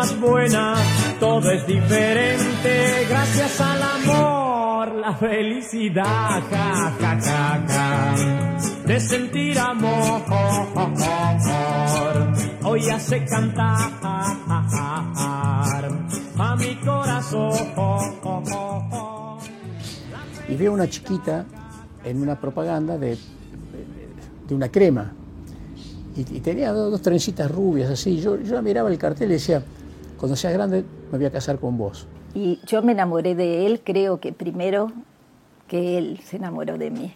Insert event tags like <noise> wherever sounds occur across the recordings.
Más buena, todo es diferente gracias al amor, la felicidad, de sentir amor. Hoy hace cantar a mi corazón y veo una chiquita en una propaganda de, de una crema. Y, y tenía dos, dos, trencitas rubias así. Yo, yo miraba el cartel y decía, cuando seas grande me voy a casar con vos. Y yo me enamoré de él, creo que primero que él se enamoró de mí.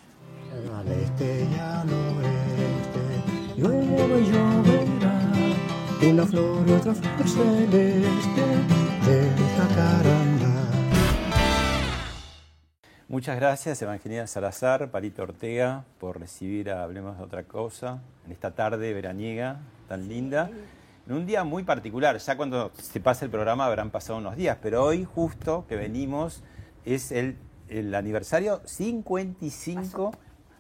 Al este este, llueve y lloverá, una flor y otra flor celeste de jacaranda. Muchas gracias, Evangelina Salazar, Palito Ortega, por recibir a Hablemos de otra cosa en esta tarde veraniega tan linda. En un día muy particular, ya cuando se pase el programa habrán pasado unos días, pero hoy justo que venimos es el, el aniversario 55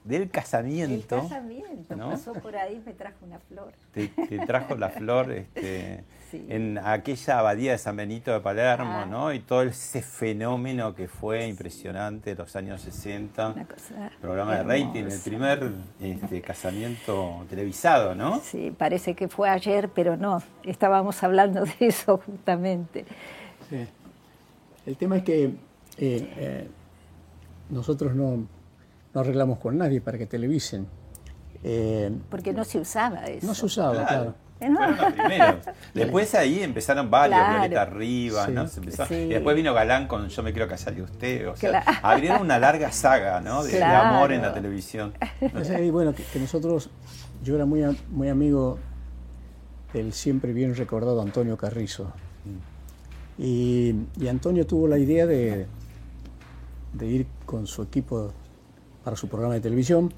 del casamiento. El casamiento, ¿no? pasó por ahí, me trajo una flor. Te, te trajo la flor este, <laughs> Sí. en aquella abadía de San Benito de Palermo, Ah. ¿no? Y todo ese fenómeno que fue impresionante de los años 60. Una cosa Programa de rating, el primer este, casamiento televisado, ¿no? Sí, parece que fue ayer, pero no, estábamos hablando de eso justamente. Sí. El tema es que eh, eh, nosotros no, no arreglamos con nadie para que televisen. Eh, Porque no se usaba eso. no se usaba, Claro. claro. Fueron los primeros. Después ahí empezaron varios, Claro. Violeta Rivas, Sí. ¿no? Se empezó- Sí. Y después vino Galán con Yo me quiero casar de usted. O sea, Claro. abrieron una larga saga, ¿no? De, amor en la televisión. O sea, y bueno, que, que nosotros, yo era muy, muy amigo del siempre bien recordado Antonio Carrizo. Y, y Antonio tuvo la idea de, de ir con su equipo para su programa de televisión,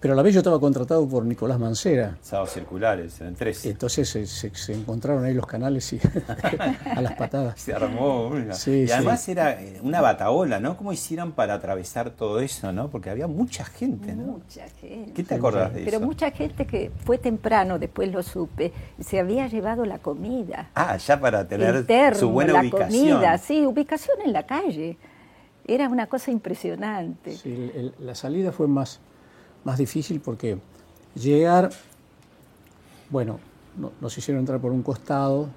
pero a la vez yo estaba contratado por Nicolás Mancera. Sábados circulares, en tres. Entonces se, se- se encontraron ahí los canales y <laughs> a las patadas. Se armó una. Sí, y además sí. era eh, una bataola, ¿no? ¿Cómo hicieron para atravesar todo eso, no? Porque había mucha gente, ¿no? Mucha gente. ¿Qué te acordás de Pero eso? mucha gente que fue temprano, después lo supe, se había llevado la comida. Ah, ya para tener el termo, su buena la ubicación. comida, sí, ubicación en la calle. Era una cosa impresionante. Sí, la salida fue más, más difícil porque llegar, bueno, no- nos hicieron entrar por un costado,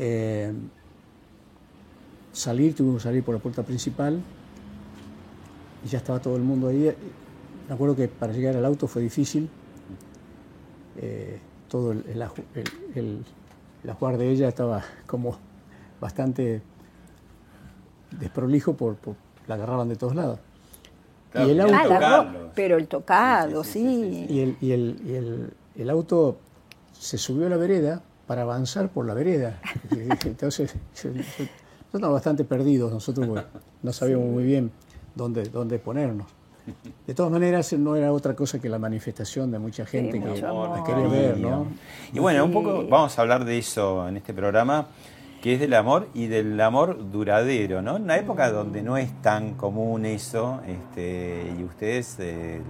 eh, salir, tuvimos que salir por la puerta principal y ya estaba todo el mundo ahí. Me acuerdo que para llegar al auto fue difícil. Eh, todo el, el, el- el- ajuar de ella estaba como bastante desprolijo por, por- la agarraban de todos lados. Claro, y el auto, Ah, pero el tocado, Sí, sí. sí, sí, sí, y el, y el- y el- el auto se subió a la vereda para avanzar por la vereda. Entonces, <laughs> estábamos bastante perdidos, nosotros no sabíamos muy bien dónde, dónde ponernos. De todas maneras, no era otra cosa que la manifestación de mucha gente que la quería ver, ¿no? Y bueno, un poco vamos a hablar de eso en este programa, que es del amor y del amor duradero, ¿no? En una época donde no es tan común eso, este, y ustedes eh,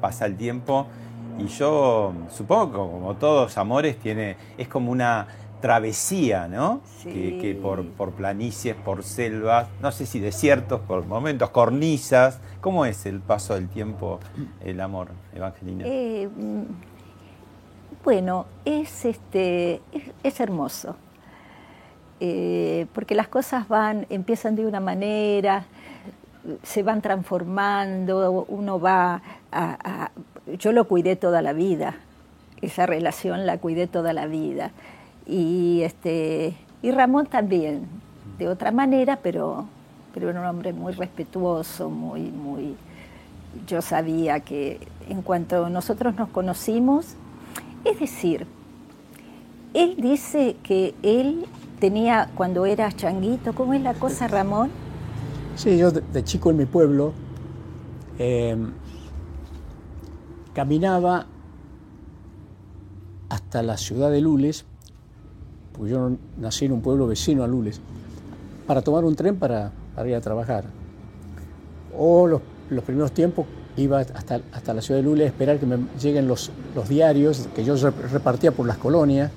pasa el tiempo, y yo supongo que como todos amores tiene, es como una travesía, ¿no? Sí. Que, que por, por planicies, por selvas, no sé si desiertos, por momentos, cornisas. ¿Cómo es el paso del tiempo, el amor, Evangelina? Eh, mm, bueno, es, este, es, es hermoso. Eh, porque las cosas van, empiezan de una manera, se van transformando, uno va a, Yo lo cuidé toda la vida, esa relación la cuidé toda la vida. Y, este, y Ramón también, de otra manera, pero, pero era un hombre muy respetuoso, muy, muy... Yo sabía que en cuanto nosotros nos conocimos, es decir, él dice que él tenía, cuando era changuito, ¿cómo es la cosa, Ramón? Sí, yo de, chico en mi pueblo em, caminaba hasta la ciudad de Lules, porque yo nací en un pueblo vecino a Lules, para tomar un tren para, ir a trabajar. O los, primeros tiempos iba hasta, hasta, la ciudad de Lules a esperar que me lleguen los, los diarios que yo repartía por las colonias.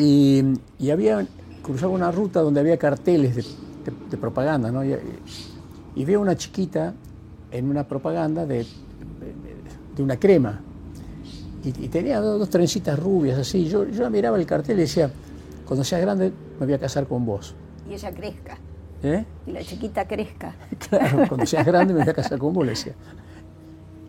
Y, y había cruzaba una ruta donde había carteles de de, propaganda, ¿no? Y, veo una chiquita en una propaganda de, de, una crema. Y, tenía dos, trencitas rubias así. Yo, yo miraba el cartel y decía, cuando seas grande me voy a casar con vos. Y ella crezca. ¿Eh? Y la chiquita crezca. <laughs> claro, cuando seas grande me voy a casar con vos, le decía.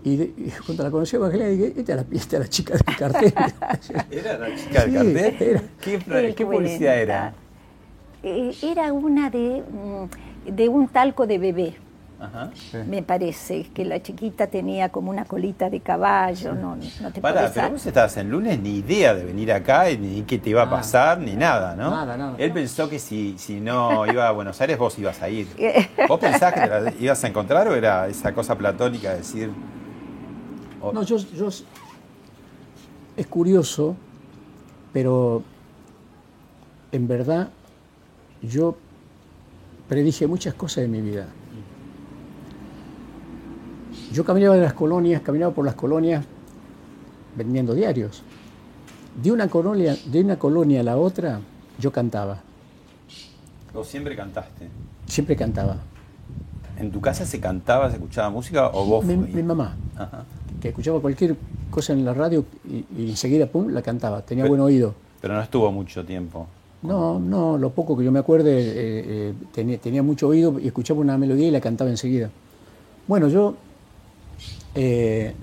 Y, cuando la conocí a Evangelia dije, esta es la, la chica del cartel. <laughs> ¿Era la chica del cartel? ¿Qué, ¿Qué publicidad era? Eh, era una de, mm, de un talco de bebé. Me parece que la chiquita tenía como una colita de caballo, no, no te Para, pero vos estabas en lunes ni idea de venir acá, ni qué te iba a pasar, ni nada, ¿no? Nada, nada. Él pensó que si, si no iba a Buenos Aires vos ibas a ir. <laughs> ¿Vos pensás que te la ibas a encontrar o era esa cosa platónica de decir... No, yo, yo... Es curioso, pero en verdad yo predije muchas cosas de mi vida. Yo caminaba de las colonias, caminaba por las colonias vendiendo diarios. De una colonia, de una colonia a la otra, yo cantaba. ¿Vos siempre cantaste? Siempre cantaba. ¿En tu casa se cantaba, se escuchaba música o vos? Mi, mi mamá, que escuchaba cualquier cosa en la radio y, enseguida, pum, la cantaba. Tenía buen oído. Pero no estuvo mucho tiempo. No, no, lo poco que yo me acuerde, eh, eh, tenía, mucho oído y escuchaba una melodía y la cantaba enseguida. Bueno, yo eh,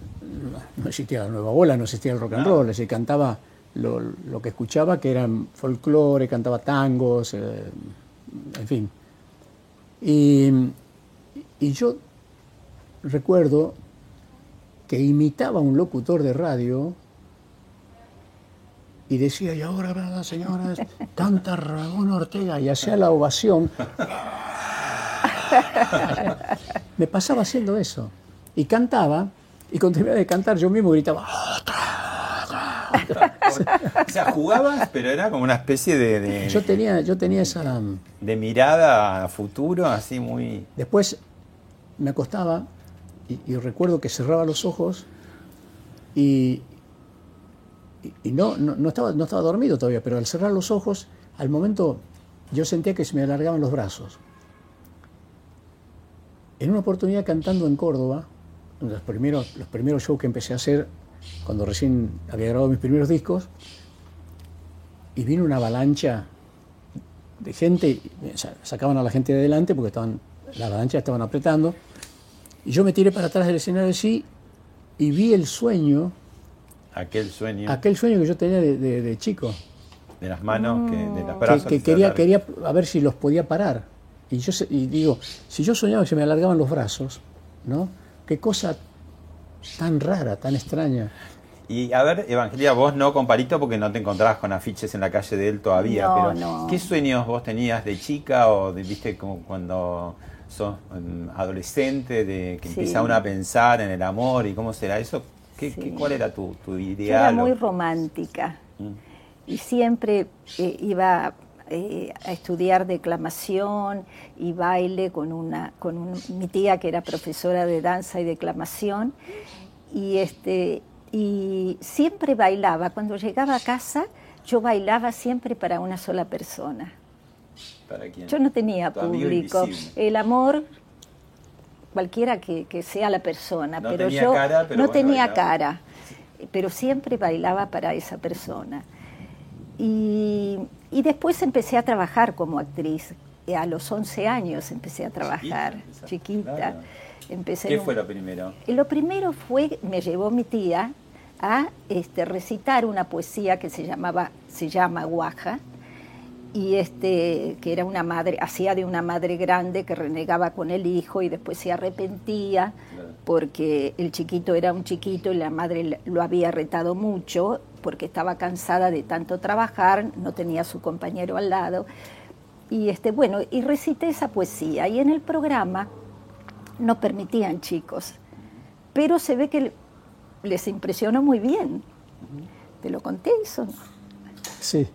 no existía la nueva ola, no existía el rock and roll, es cantaba lo, que escuchaba, que eran folclore, cantaba tangos, en fin. Y, y yo recuerdo que imitaba a un locutor de radio y decía, y ahora, ¿verdad, señoras? Canta Ramón Ortega y hacía la ovación. Me pasaba haciendo eso. Y cantaba, y cuando terminaba de cantar yo mismo gritaba, o sea, jugabas, pero era como una especie de, Yo tenía, yo tenía esa... De mirada a futuro, así muy... Después me acostaba y recuerdo que cerraba los ojos y, no, no, estaba, no estaba dormido todavía, pero al cerrar los ojos, al momento yo sentía que se me alargaban los brazos. En una oportunidad cantando en Córdoba, los primeros, los primeros shows que empecé a hacer, cuando recién había grabado mis primeros discos, y vino una avalancha de gente, sacaban a la gente de adelante porque estaban, la avalancha estaban apretando, y yo me tiré para atrás del escenario así y vi el sueño Aquel sueño. Aquel sueño que yo tenía de, chico. De las manos, que, de las brazos. Que, quería, quería a ver si los podía parar. Y yo y digo, si yo soñaba que se me alargaban los brazos, ¿no? Qué cosa tan rara, tan extraña. Y a ver, Evangelia, vos no con Palito porque no te encontrabas con afiches en la calle de él todavía, pero ¿qué sueños vos tenías de chica o de, viste, como cuando sos adolescente, de que sí. a pensar en el amor y cómo será eso? ¿Cuál era tu, tu ideal? era muy romántica mm. y siempre eh, iba eh, a estudiar declamación y baile con, una, con mi tía que era profesora de danza y declamación y, este, y siempre bailaba. Cuando llegaba a casa yo bailaba siempre para una sola persona. Yo no tenía público. El amor cualquiera que, sea la persona, pero yo no tenía cara, pero siempre bailaba para esa persona. Y y después empecé a trabajar como actriz. A los 11 años empecé a trabajar, chiquita. Empecé ¿Qué fue lo primero? Lo primero fue, me llevó mi tía a este, recitar una poesía que se llamaba, se llama Guaja, y este, que era una madre, hacía de una madre grande que renegaba con el hijo y después se arrepentía porque el chiquito era un chiquito y la madre lo había retado mucho porque estaba cansada de tanto trabajar, no tenía a su compañero al lado. Y este, bueno, y recité esa poesía y en el programa no permitían chicos, pero se ve que les impresionó muy bien. ¿Te lo conté eso? Sí.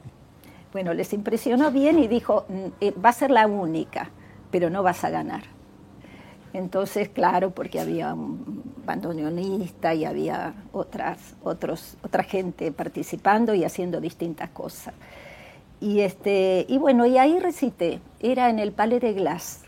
Bueno, les impresionó bien y dijo, mm, eh, va a ser la única, pero no vas a ganar. Entonces, claro, porque había un bandoneonista y había otras, otros, otra gente participando y haciendo distintas cosas. Y, este, y bueno, y ahí recité, era en el Palais de Glass,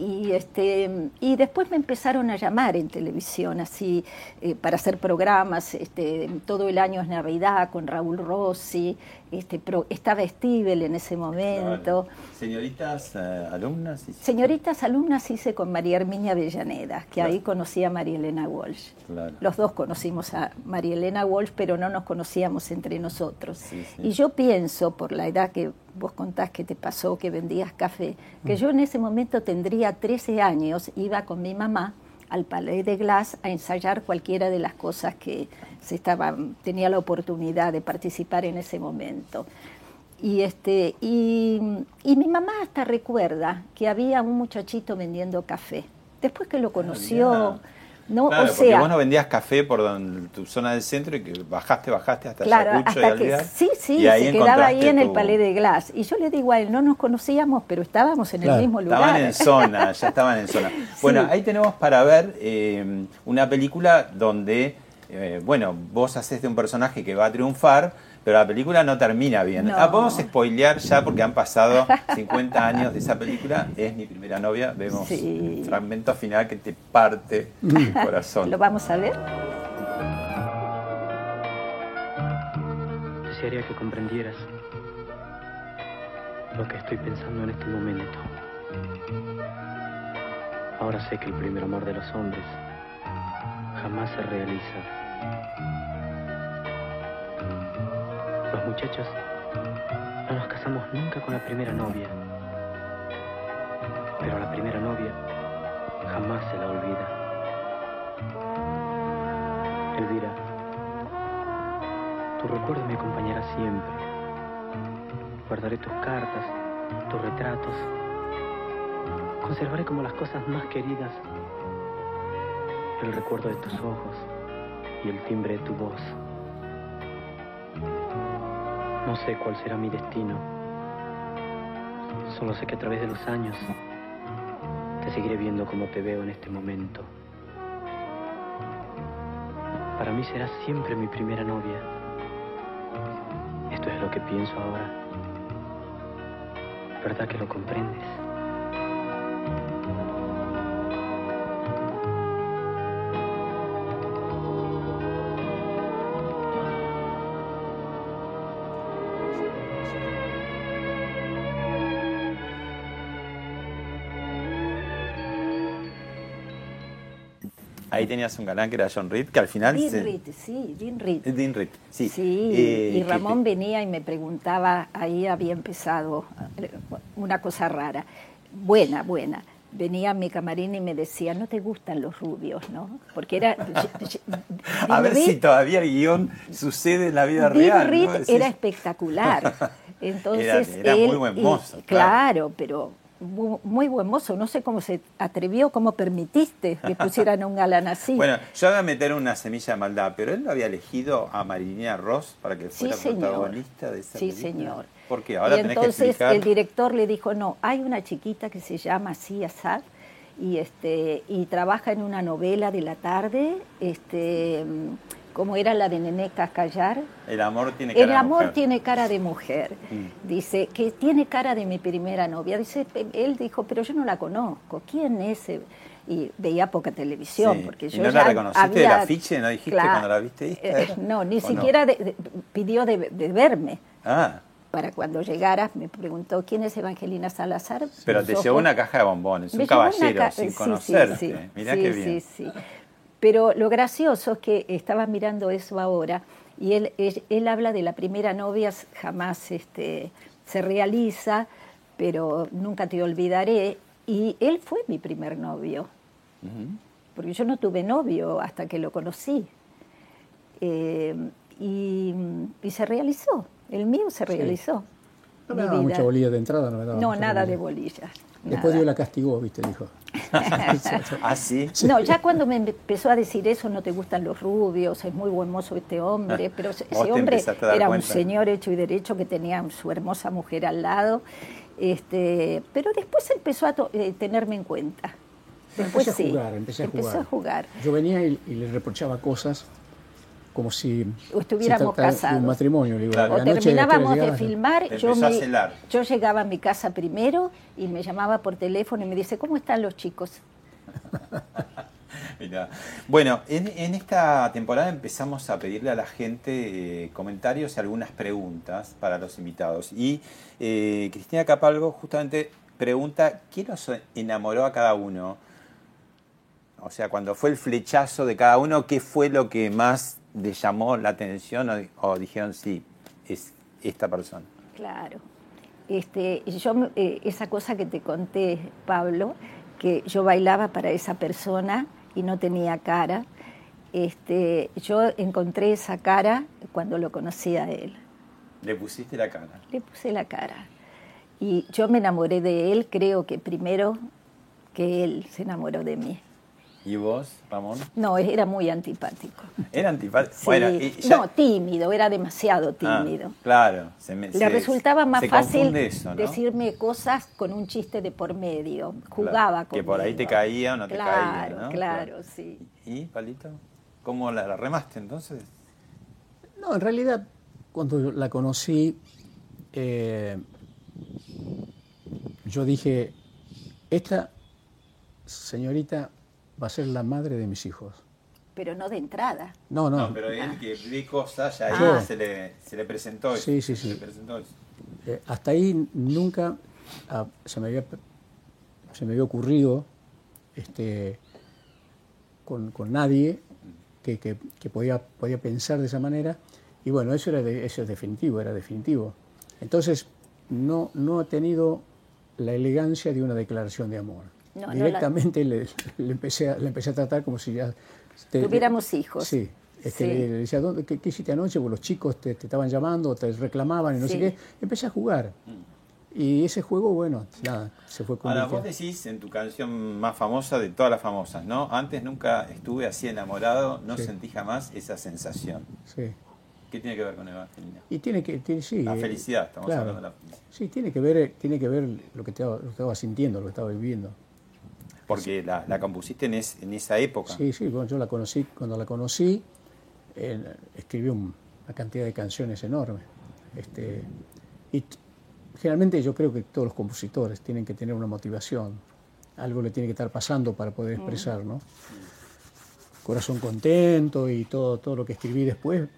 y, este, y después me empezaron a llamar en televisión, así, eh, para hacer programas. Este, todo el año es Navidad con Raúl Rossi. Este, estaba Stivel en ese momento. ¿Señoritas eh, alumnas? Señoritas alumnas hice con María Herminia Avellaneda, que ahí conocí a María Elena Walsh. Los dos conocimos a María Elena Walsh, pero no nos conocíamos entre nosotros. Y yo pienso, por la edad que vos contás que te pasó, que vendías café, que mm. yo en ese momento tendría 13 años, iba con mi mamá al Palais de Glass a ensayar cualquiera de las cosas que se estaban, tenía la oportunidad de participar en ese momento. Y, este, y, y mi mamá hasta recuerda que había un muchachito vendiendo café. Después que lo ah, conoció... No, o sea, porque vos no vendías café por tu zona del centro y que bajaste, bajaste hasta claro, Ayacucho hasta que, Sí, sí, se quedaba ahí en el Palais de Glass. Y yo le digo a él, no nos conocíamos, pero estábamos en el mismo lugar. Estaban en zona, <laughs> ya estaban en zona. Bueno, ahí tenemos para ver eh, una película donde, eh, bueno, vos haces de un personaje que va a triunfar, pero la película no termina bien. Ah, podemos spoilear ya porque han pasado 50 años de esa película. Es mi primera novia. Vemos el fragmento final que te parte el <laughs> corazón. ¿Lo vamos a ver? Desearía que comprendieras lo que estoy pensando en este momento. Ahora sé que el primer amor de los hombres jamás se realiza los muchachos no nos casamos nunca con la primera novia, pero la primera novia jamás se la olvida. Elvira, tu recuerdo me acompañará siempre. Guardaré tus cartas, tus retratos. Conservaré como las cosas más queridas el recuerdo de tus ojos y el timbre de tu voz. No sé cuál será mi destino. Solo sé que a través de los años te seguiré viendo como te veo en este momento. Para mí serás siempre mi primera novia. Esto es lo que pienso ahora. ¿Verdad que lo comprendes? Tenías un galán que era John Reed, que al final... Dean Reed, sí, Dean Reed. Dean Reed, sí. Sí, eh, y Ramón venía y me preguntaba, ahí había empezado eh, una cosa rara, buena, buena. Venía a mi camarín y me decía, no te gustan los rubios, ¿no? Porque era... <laughs> a ver si todavía el guion sucede en la vida real. Dean Reed era espectacular. <laughs> Entonces, era, muy buen mozo. claro, pero muy buen mozo. No sé cómo se atrevió, cómo permitiste que pusieran a un galán así. <laughs> Bueno, yo voy a meter una semilla de maldad, pero él lo había elegido a Marilina Ross para que fuera protagonista de esa sí, señor. ¿Por qué? Ahora y entonces el director le dijo, no, hay una chiquita que se llama así, Asad, y, este, y trabaja en una novela de la tarde, este como era la de Nené Cascallar. El amor tiene cara El amor tiene cara de mujer. Mm. Dice que tiene cara de mi primera novia. Dice, él dijo, pero yo no la conozco. ¿Quién es? Y veía poca televisión. Porque yo ¿Y no la reconociste del afiche? ¿No dijiste cuando la viste? Eh, no, ni siquiera pidió de, verme. Ah, Para cuando llegara, me preguntó quién es Evangelina Salazar. pero te llevó una caja de bombones, me un caballero, ca- sin sí, sí, conocerte. sí. Mirá Sí, qué bien. Sí, sí. Pero lo gracioso es que estaba mirando eso ahora y él, él, él habla de la primera novia, jamás este, se realiza, pero nunca te olvidaré. Y él fue mi primer novio, porque yo no tuve novio hasta que lo conocí. Eh, y, y se realizó, el mío se realizó. No me daba vida. mucha bolilla de entrada, no me daba No, nada de bolilla. bolillas. Después. Dios la castigó, viste, dijo. <laughs> Ah, sí. No, ya cuando me empezó a decir eso, no te gustan los rubios, es muy buen mozo este hombre, <laughs> pero ese hombre era un señor hecho y derecho que tenía su hermosa mujer al lado, este, pero después empezó a to- eh, tenerme en cuenta. Después empecé a jugar, empecé a empezó jugar. a jugar. Yo venía y, y le reprochaba cosas como si O estuviéramos se tratara de casados. un matrimonio. digo, Claro. a O terminábamos de filmar, Te yo, me- yo llegaba a mi casa primero y me llamaba por teléfono y me dice, ¿cómo están los chicos? <laughs> Mirá. Bueno, en, en esta temporada empezamos a pedirle a la gente eh, comentarios y algunas preguntas para los invitados. Y eh, Cristina Capalgo justamente pregunta, ¿qué los enamoró a cada uno? O sea, cuando fue el flechazo de cada uno, ¿qué fue lo que más le llamó la atención o, o dijeron, sí, es esta persona? Claro. Este, yo, eh, esa cosa que te conté, Pablo, que yo bailaba para esa persona y no tenía cara, este, yo encontré esa cara cuando lo conocí a él. Le pusiste la cara. Le puse la cara. Y yo me enamoré de él, creo que primero que él se enamoró de mí. ¿Y vos, Ramón? No, era muy antipático. Era antipático. Sí. Bueno, y ya- No, tímido, era demasiado Ah, tímido. claro. se me- Le se- resultaba más fácil confunde eso, ¿no? decirme cosas con un chiste de por medio. Jugaba Claro, que por ahí te caía o no te claro, caía, ¿no? Claro, sí. ¿Y, Palito? ¿Cómo la, la remaste entonces? No, en realidad, cuando la conocí, eh, yo dije, esta señorita va a ser la madre de mis hijos. Pero no de entrada. No, no, No, pero él que ve cosas, ya Ah. ahí se, le, se le presentó eso. Sí, sí, se le sí. presentó eso. eh, hasta ahí nunca ah, se, me había, se me había ocurrido este, con, con nadie que, que- que podía, podía pensar de esa manera. Y bueno, eso, era de- eso es definitivo, era definitivo. Entonces, no, no ha tenido la elegancia de una declaración de amor. No, no la- Directamente le, le empecé a, le empecé a tratar como si ya... te- Tuviéramos hijos. Sí. Es que Sí. le, decía, ¿dónde, qué, qué hiciste anoche? Porque los chicos te, te estaban llamando, te reclamaban y no sé qué. Empecé a jugar. Y ese juego, bueno, nada, se fue Ahora, convirtiendo. vos decís en tu canción más famosa de todas las famosas, ¿no? Antes nunca estuve así enamorado, no Sí. sentí jamás esa sensación. Sí. ¿Qué tiene que ver con Evangelina? Y tiene que, tiene, sí. La felicidad, estamos claro. hablando de la felicidad. Sí, tiene que ver, tiene que ver lo que, estaba, lo que estaba sintiendo, lo que estaba viviendo. Porque la, la compusiste en, es- en esa época. Sí, sí, bueno, yo la conocí, cuando la conocí, eh, escribí un- una cantidad de canciones enorme. Este, y generalmente yo creo que todos los compositores tienen que tener una motivación, algo le tiene que estar pasando para poder expresar, ¿no? Corazón contento y todo, todo lo que escribí después,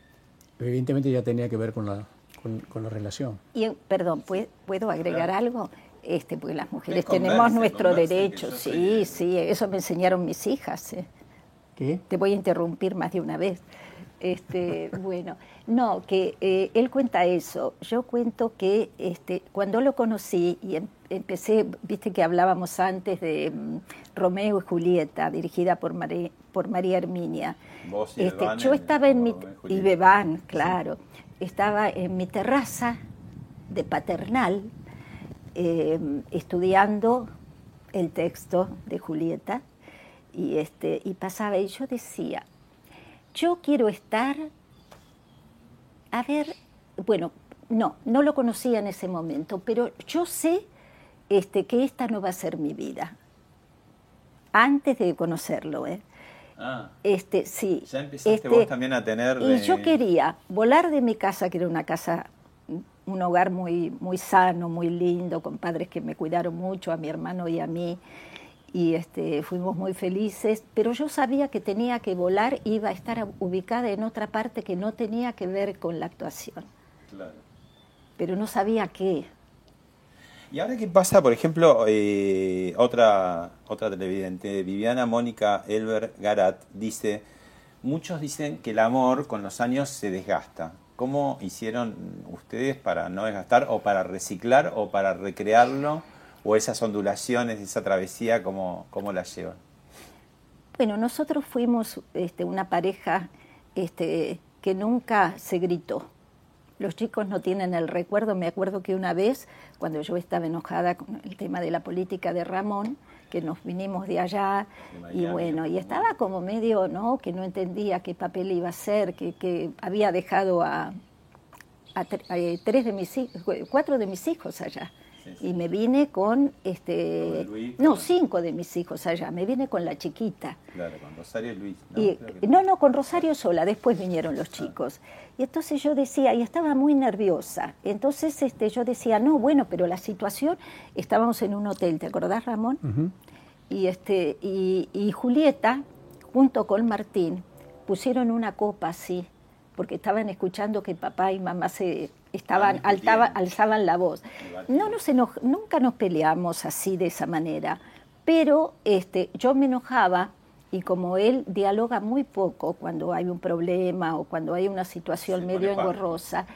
evidentemente ya tenía que ver con la, con, con la relación. Y, perdón, ¿pue- ¿puedo agregar algo? Este, porque las mujeres converse, tenemos nuestro converse, derecho. Sí, sí, eso me enseñaron mis hijas. eh. ¿Qué? Te voy a interrumpir más de una vez. Este, <laughs> bueno, no, que eh, él cuenta eso. Yo cuento que este, cuando lo conocí y em- empecé, viste que hablábamos antes de mm, Romeo y Julieta, dirigida por, Mari- por María Herminia. Vos y Este, Bebán yo estaba en mi y. Bebán, claro. Estaba en mi terraza de paternal eh, estudiando el texto de Julieta y este y pasaba y yo decía yo quiero estar a ver bueno no no lo conocía en ese momento pero yo sé este que esta no va a ser mi vida antes de conocerlo ¿eh? Ah, este sí ya empezaste este, vos también a tener... y yo quería volar de mi casa, que era una casa, un hogar muy, muy sano, muy lindo, con padres que me cuidaron mucho, a mi hermano y a mí, y este, fuimos muy felices, pero yo sabía que tenía que volar, iba a estar ubicada en otra parte que no tenía que ver con la actuación. Claro. pero no sabía qué. ¿Y ahora qué pasa, por ejemplo, eh, otra, otra televidente, Viviana Mónica Elber Garat, dice, muchos dicen que el amor con los años se desgasta. ¿Cómo hicieron ustedes para no desgastar o para reciclar o para recrearlo? ¿O esas ondulaciones, esa travesía, cómo, cómo la llevan? Bueno, nosotros fuimos este, una pareja este, que nunca se gritó. Los chicos no tienen el recuerdo. Me acuerdo que una vez, cuando yo estaba enojada con el tema de la política de Ramón, que nos vinimos de allá y bueno, y estaba como medio, ¿no? Que no entendía qué papel iba a hacer, que, que había dejado a, a, eh, tres de mis hijos, cuatro de mis hijos allá. Y me vine con, este, no, cinco de mis hijos allá, me vine con la chiquita. Claro, con Rosario y Luis. ¿no? no, no, con Rosario sola, después vinieron los chicos. Y entonces yo decía, y estaba muy nerviosa, entonces este, yo decía, no, bueno, pero la situación, estábamos en un hotel, ¿te acordás, Ramón? y, este, y, y Julieta, junto con Martín, pusieron una copa así, porque estaban escuchando que papá y mamá se estaban altaba, alzaban la voz. No nos nunca nos peleamos así de esa manera, pero este, yo me enojaba y como él dialoga muy poco cuando hay un problema o cuando hay una situación medio engorrosa,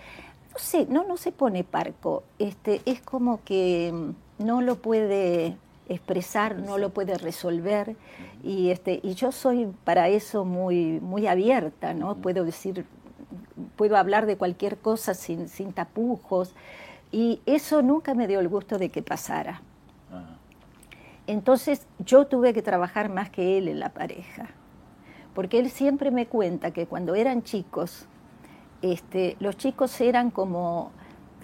no sé, no, no se pone parco, este, es como que mm, no lo puede expresar, no lo puede resolver y este y yo soy para eso muy muy abierta, ¿no? Puedo decir puedo hablar de cualquier cosa sin, sin tapujos y eso nunca me dio el gusto de que pasara. Entonces yo tuve que trabajar más que él en la pareja, porque él siempre me cuenta que cuando eran chicos, este, los chicos eran como,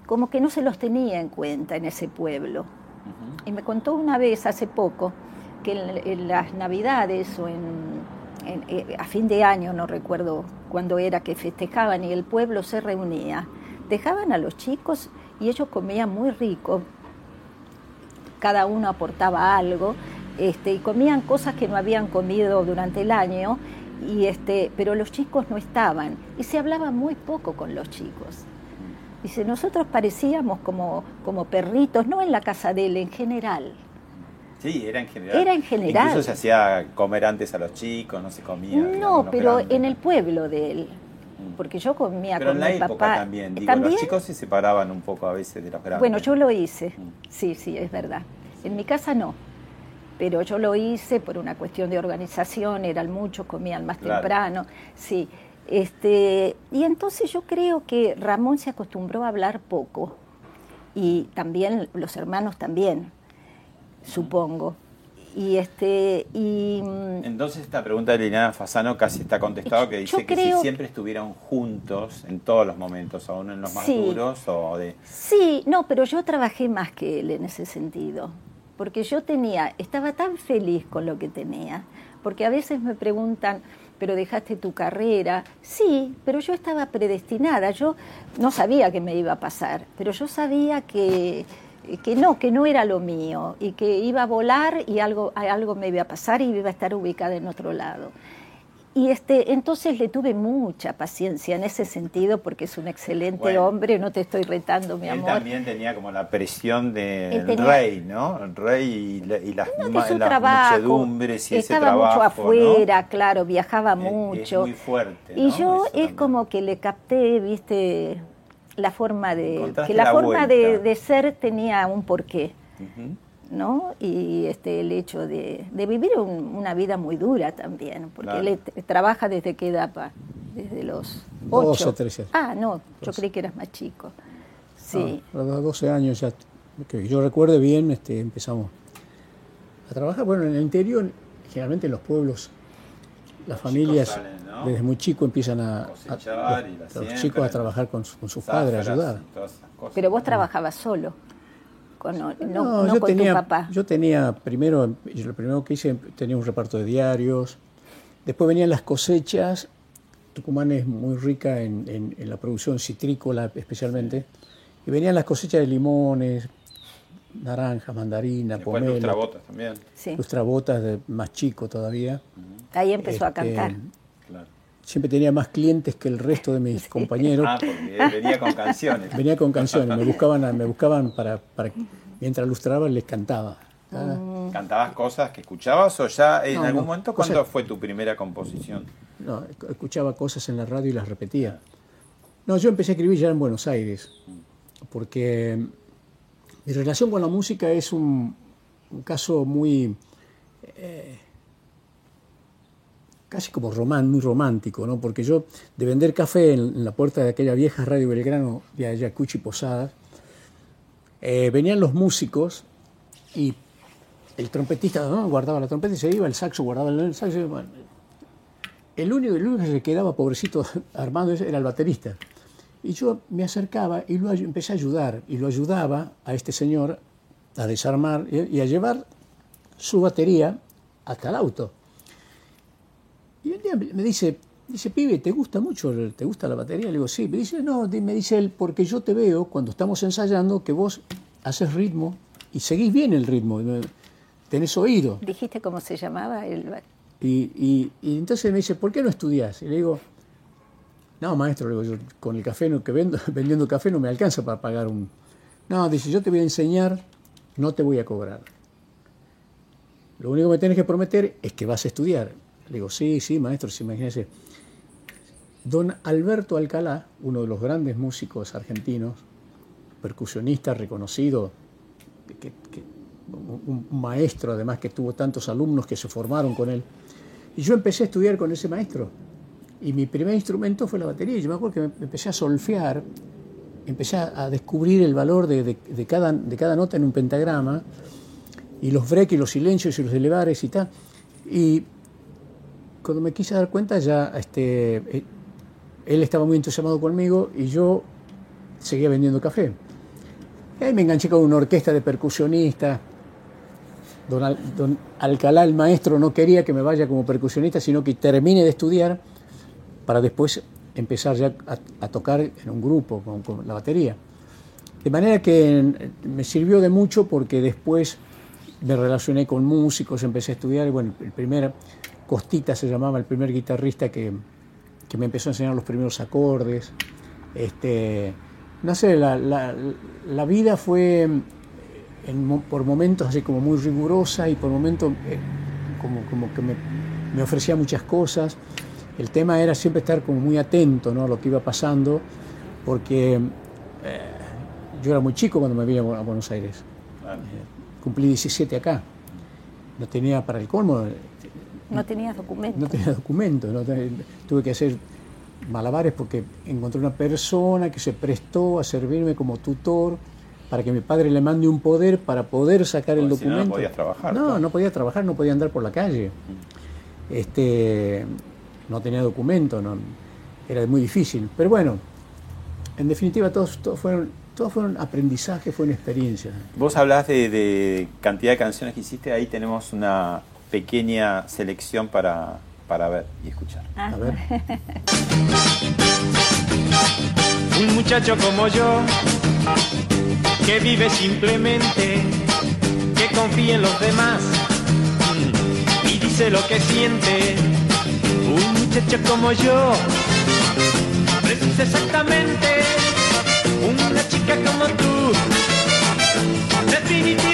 como que no se los tenía en cuenta en ese pueblo. Y me contó una vez, hace poco, que en las navidades o en a fin de año, no recuerdo cuándo era que festejaban y el pueblo se reunía, dejaban a los chicos y ellos comían muy rico, cada uno aportaba algo, este, y comían cosas que no habían comido durante el año, y este, pero los chicos no estaban, y se hablaba muy poco con los chicos. Dice, nosotros parecíamos como, como perritos, no en la casa de él, en general. Sí, era en general. Era en general. Incluso se hacía comer antes a los chicos, no se comía. No, pero en el pueblo de él. Mm. Porque yo comía pero con en la mi época papá. también. Digo, los chicos se separaban un poco a veces de los grandes. Bueno, yo lo hice. Mm. Sí, sí, es verdad. En mi casa no. Pero yo lo hice por una cuestión de organización, eran muchos, comían más temprano. Sí. Este, y entonces yo creo que Ramón se acostumbró a hablar poco. Y también los hermanos también supongo. Y este y mm, entonces esta pregunta de Liliana Fasano casi está contestado que dice que si siempre estuvieron juntos en todos los momentos, aún en los más duros o de Sí, no, pero yo trabajé más que él en ese sentido, porque yo tenía estaba tan feliz con lo que tenía, porque a veces me preguntan pero dejaste tu carrera. Sí, pero yo estaba predestinada, yo no sabía que me iba a pasar, pero yo sabía que, que no, que no era lo mío y que iba a volar y algo, algo me iba a pasar y iba a estar ubicada en otro lado. Y este, entonces le tuve mucha paciencia en ese sentido porque es un excelente hombre, no te estoy retando, mi él amor. también tenía como la presión del rey, ¿no? El rey y, la, y las, no, las trabajo, muchedumbres y estaba ese trabajo, mucho afuera, ¿no? claro, viajaba mucho. Es muy fuerte. y yo Eso es también. como que le capté, viste, la forma de que la, la forma de, ser tenía un porqué. ¿no? Y este, el hecho de, de vivir un- una vida muy dura también, porque Claro. él trabaja desde qué edad, pa? Desde los 12, ocho. 13. Ah, no, yo 12. creí que eras más chico. Sí. Ah, a los 12 años ya, que yo recuerde bien, este, empezamos a trabajar. Bueno, en el interior, generalmente en los pueblos, las familias. Desde muy chico empiezan a, a- Cosechar y la los, los chicos a trabajar con, su- con sus padres, a ayudar. Pero vos trabajabas solo, con, no, no, yo con tenía, tu papá. Yo tenía, primero, yo lo primero que hice, tenía un reparto de diarios, después venían las cosechas, Tucumán es muy rica en, en- en la producción citrícola especialmente, y venían las cosechas de limones, naranjas, mandarina, Después pomelo, lustrabotas también. Sí. lustrabotas de más chico todavía. Ahí empezó a Este, cantar. Siempre tenía más clientes que el resto de mis <laughs> compañeros. Ah, porque venía con canciones. <laughs> Venía con canciones, me buscaban, me buscaban para, para mientras lustraba les cantaba. Ah, ¿Cantabas cosas que escuchabas o ya en No, algún no, momento? cosas- ¿Cuándo fue tu primera composición? No, esc- escuchaba cosas en la radio y las repetía. No, yo empecé a escribir ya en Buenos Aires, porque mi relación con la música es un, un caso muy, eh, casi como muy romántico, ¿no? Porque yo, de vender café en, la puerta de aquella vieja radio Belgrano de Ayacucho y Posadas, eh, venían los músicos y el trompetista ¿no? guardaba la trompeta y se iba, el saxo guardaba el saxo. bueno, el único, el único que se quedaba pobrecito <laughs> armado era el baterista. Y yo me acercaba y lo empecé a ayudar, y lo ayudaba a este señor a desarmar y a llevar su batería hasta el auto. Y un día me dice, dice, pibe, ¿te gusta mucho, te gusta la batería? Le digo, sí. Me dice, no, me dice él, porque yo te veo cuando estamos ensayando que vos haces ritmo y seguís bien el ritmo, me- tenés oído. ¿Dijiste cómo se llamaba? El... Y, y- y entonces me dice, ¿por qué no estudias? Y le digo, no, maestro, le digo, yo con el café no- que vendo, <laughs> vendiendo café no me alcanza para pagar un... No, dice, yo te voy a enseñar, no te voy a cobrar. Lo único que me tienes que prometer es que vas a estudiar. Le digo, sí, sí, maestro, sí, imagínese. Don Alberto Alcalá, uno de los grandes músicos argentinos, percusionista reconocido, un, maestro además que tuvo tantos alumnos que se formaron con él. Y yo empecé a estudiar con ese maestro. Y mi primer instrumento fue la batería. Yo me acuerdo que me empecé a solfear, empecé a a descubrir el valor de, de- de cada, de cada nota en un pentagrama, y los breaks y los silencios y los elevares y tal. Y cuando me quise dar cuenta ya, este, eh, él estaba muy entusiasmado conmigo y yo seguía vendiendo café. Y ahí me enganché con una orquesta de percusionistas. Don, Al- don Alcalá, el maestro, no quería que me vaya como percusionista, sino que termine de estudiar para después empezar ya a, tocar en un grupo con, la batería. De manera que me sirvió de mucho porque después me relacioné con músicos, empecé a estudiar, y bueno, el primer, Costita se llamaba, el primer guitarrista que, que me empezó a enseñar los primeros acordes. Este, no sé, la, la- la vida fue en mo- por momentos así como muy rigurosa y por momentos eh, como, como que me, me ofrecía muchas cosas. El tema era siempre estar como muy atento ¿no? a lo que iba pasando, porque eh, yo era muy chico cuando me vine a Bu- a Buenos Aires. Eh, cumplí 17 acá. No tenía para el colmo, eh, No tenías documento. no tenía documentos, no te- tuve que hacer malabares porque encontré una persona que se prestó a servirme como tutor para que mi padre le mande un poder para poder sacar el si no, no documento. podías trabajar, No, claro. no podía trabajar, no podía andar por la calle. Este, no tenía documento, no, era muy difícil. Pero bueno, en definitiva todos, todos fueron, todos fueron aprendizajes, fueron experiencias. Vos hablás de, de cantidad de canciones que hiciste, ahí tenemos una pequeña selección para, para ver y escuchar. A ver. Un muchacho como yo, que vive simplemente, que confía en los demás y dice lo que siente. Un muchacho como yo, precisa exactamente una chica como tú, definitivamente.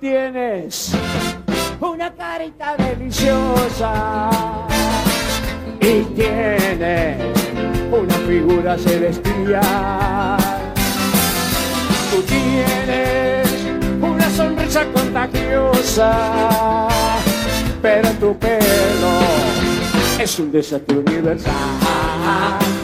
Tienes una carita deliciosa y tienes una figura celestial. Tú tienes una sonrisa contagiosa, pero tu pelo es un desafío universal.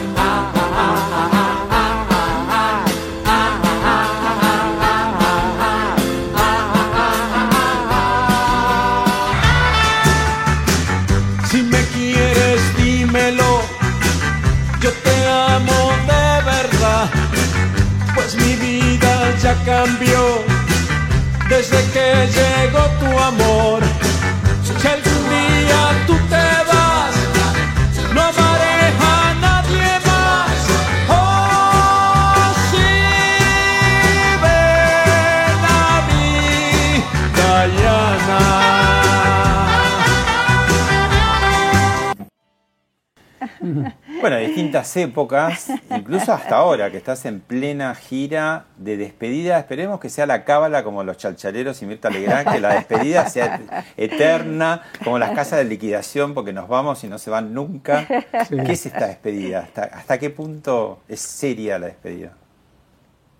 Distintas épocas, <laughs> incluso hasta ahora, que estás en plena gira de despedida. Esperemos que sea la cábala como los chalchaleros y Mirta Legrand, que la despedida sea eterna, como las casas de liquidación, porque nos vamos y no se van nunca. ¿Qué es esta despedida? ¿Hasta, ¿Hasta qué punto es seria la despedida?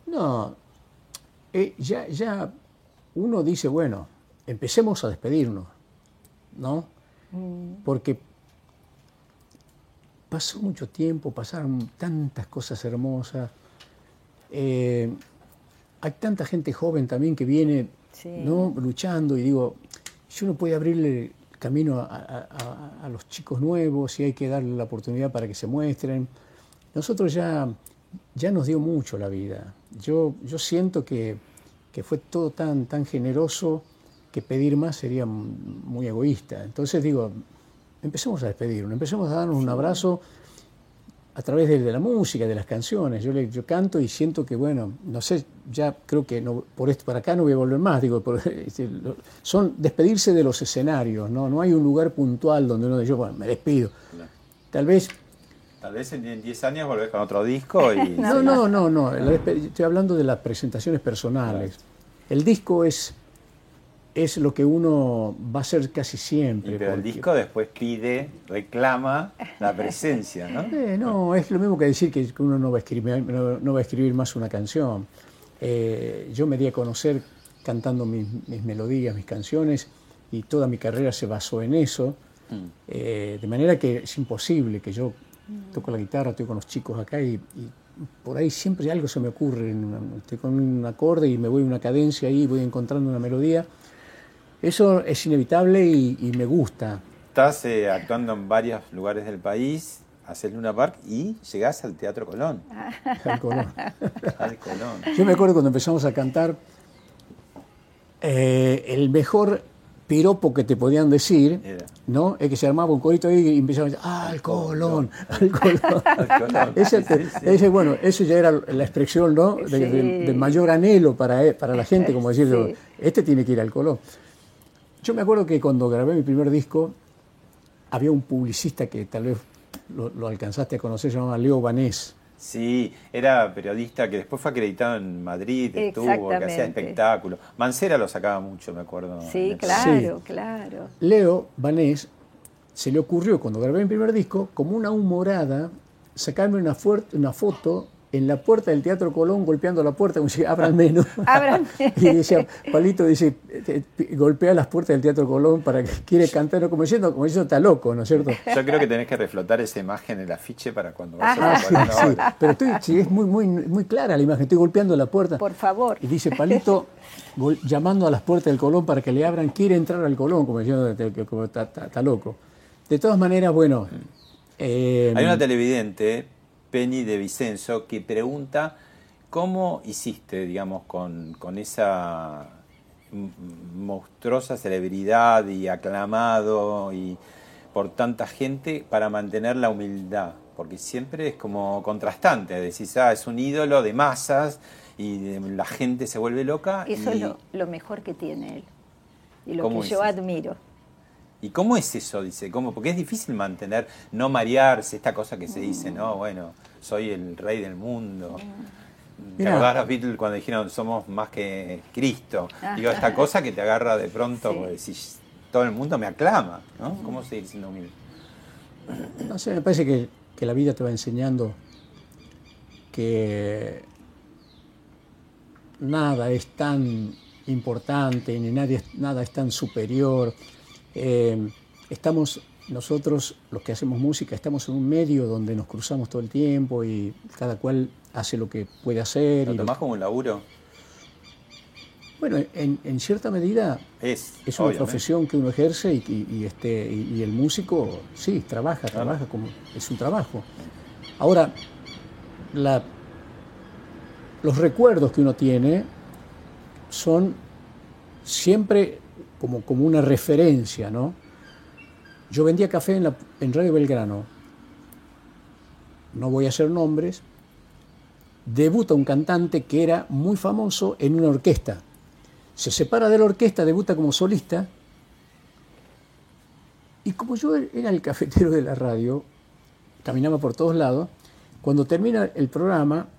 No, eh, ya, ya uno dice, bueno, empecemos a despedirnos, ¿no? Porque pasó mucho tiempo, pasaron tantas cosas hermosas. eh, hay tanta gente joven también que viene Sí. ¿no? luchando y digo, yo no puedo abrirle camino a, a- a- los chicos nuevos y hay que darle la oportunidad para que se muestren. Nosotros ya, ya nos dio mucho la vida. Yo, yo siento que, que fue todo tan, tan generoso que pedir más sería muy egoísta. Entonces digo, empecemos a despedirnos, empecemos a darnos un abrazo a través de, de la música, de las canciones. Yo, le, yo canto y siento que, bueno, no sé, ya creo que no, por esto para acá no voy a volver más. Digo, por- <laughs> este, lo- son despedirse de los escenarios, ¿no? No hay un lugar puntual donde uno dice, bueno, me despido. Tal vez Tal vez en en 10 años volvés con otro disco y... <laughs> no, no, no, no. Estoy hablando de las presentaciones personales. El disco es, es lo que uno va a hacer casi siempre. Y pero el porque- disco después pide, reclama la <laughs> presencia, ¿no? Eh, no, es lo mismo que decir que uno no va a escribir, no, no va a escribir más una canción. Eh, yo me di a conocer cantando mis, mis melodías, mis canciones, y toda mi carrera se basó en eso. Eh, de manera que es imposible que yo toco la guitarra, estoy con los chicos acá y, y por ahí siempre algo se me ocurre. Estoy con un acorde y me voy a una cadencia ahí, voy encontrando una melodía. Eso es inevitable y, y me gusta. Estás eh, actuando en varios lugares del país, haces Luna Park y llegás al Teatro Colón. al color. <laughs> Al Colón. Yo me acuerdo cuando empezamos a cantar, eh, el mejor piropo que te podían decir, Era. ¿no? Es que se armaba un corito ahí y empezaban a decir, ¡ah, al colón! ¡al colón! <laughs> Al Colón. <laughs> Ese, Sí, te- sí, sí. ese, bueno, eso ya era la expresión, ¿no? De, de- Sí. de mayor anhelo para, e- para la gente, como decir, Sí. este tiene que ir al colón. Yo me acuerdo que cuando grabé mi primer disco, había un publicista que tal vez lo, lo alcanzaste a conocer, se llamaba Leo Banés. Sí, era periodista que después fue acreditado en Madrid, estuvo, que hacía espectáculos. Mancera lo sacaba mucho, me acuerdo. Sí, claro, claro. Leo Banés se le ocurrió, cuando grabé mi primer disco, como una humorada, sacarme una, una foto en la puerta del Teatro Colón golpeando la puerta, como si abran menos. <laughs> Abran <laughs> y decía, Palito dice, golpea las puertas del Teatro Colón para que quiere cantar, ¿no? como diciendo, como diciendo, está loco, ¿no es cierto? <laughs> Yo creo que tenés que reflotar esa imagen en el afiche para cuando vas Ah, a sí, sí. Pero estoy, sí, es muy, muy, muy clara la imagen, estoy golpeando la puerta. Por favor. Y dice, Palito, llamando a las puertas del Colón para que le abran, quiere entrar al Colón, como diciendo, como está, está- está loco. De todas maneras, bueno... eh, Hay una televidente, Penny de Vicenzo, que pregunta cómo hiciste, digamos, con, con esa monstruosa celebridad y aclamado y por tanta gente para mantener la humildad, porque siempre es como contrastante, decís, ah, es un ídolo de masas y la gente se vuelve loca. Eso y, es lo, lo mejor que tiene él. Y lo ¿Cómo que yo admiro. ¿Y cómo es eso? Dice, ¿cómo? Porque es difícil mantener, no marearse, esta cosa que se dice, no, bueno, soy el rey del mundo. ¿Te Mira. acordás los Beatles cuando dijeron somos más que Cristo? Digo, esta cosa que te agarra de pronto, Sí. porque si todo el mundo me aclama, ¿no? ¿Cómo seguir siendo humilde? No sé, me parece que, que la vida te va enseñando que nada es tan importante, ni nadie, nada es tan superior. Eh, estamos nosotros, los que hacemos música, estamos en un medio donde nos cruzamos todo el tiempo y cada cual hace lo que puede hacer. ¿Lo y lo- tomás como un laburo? bueno, en, en cierta medida Es, es una obviamente. profesión que uno ejerce y, y- y este, y, el músico, sí, trabaja, trabaja como es un trabajo. Ahora, la- los recuerdos que uno tiene son siempre como, como una referencia, ¿no? Yo vendía café en, la, en Radio Belgrano, no voy a hacer nombres, debuta un cantante que era muy famoso en una orquesta. Se separa de la orquesta, debuta como solista, y como yo era el cafetero de la radio, caminaba por todos lados, cuando termina el programa,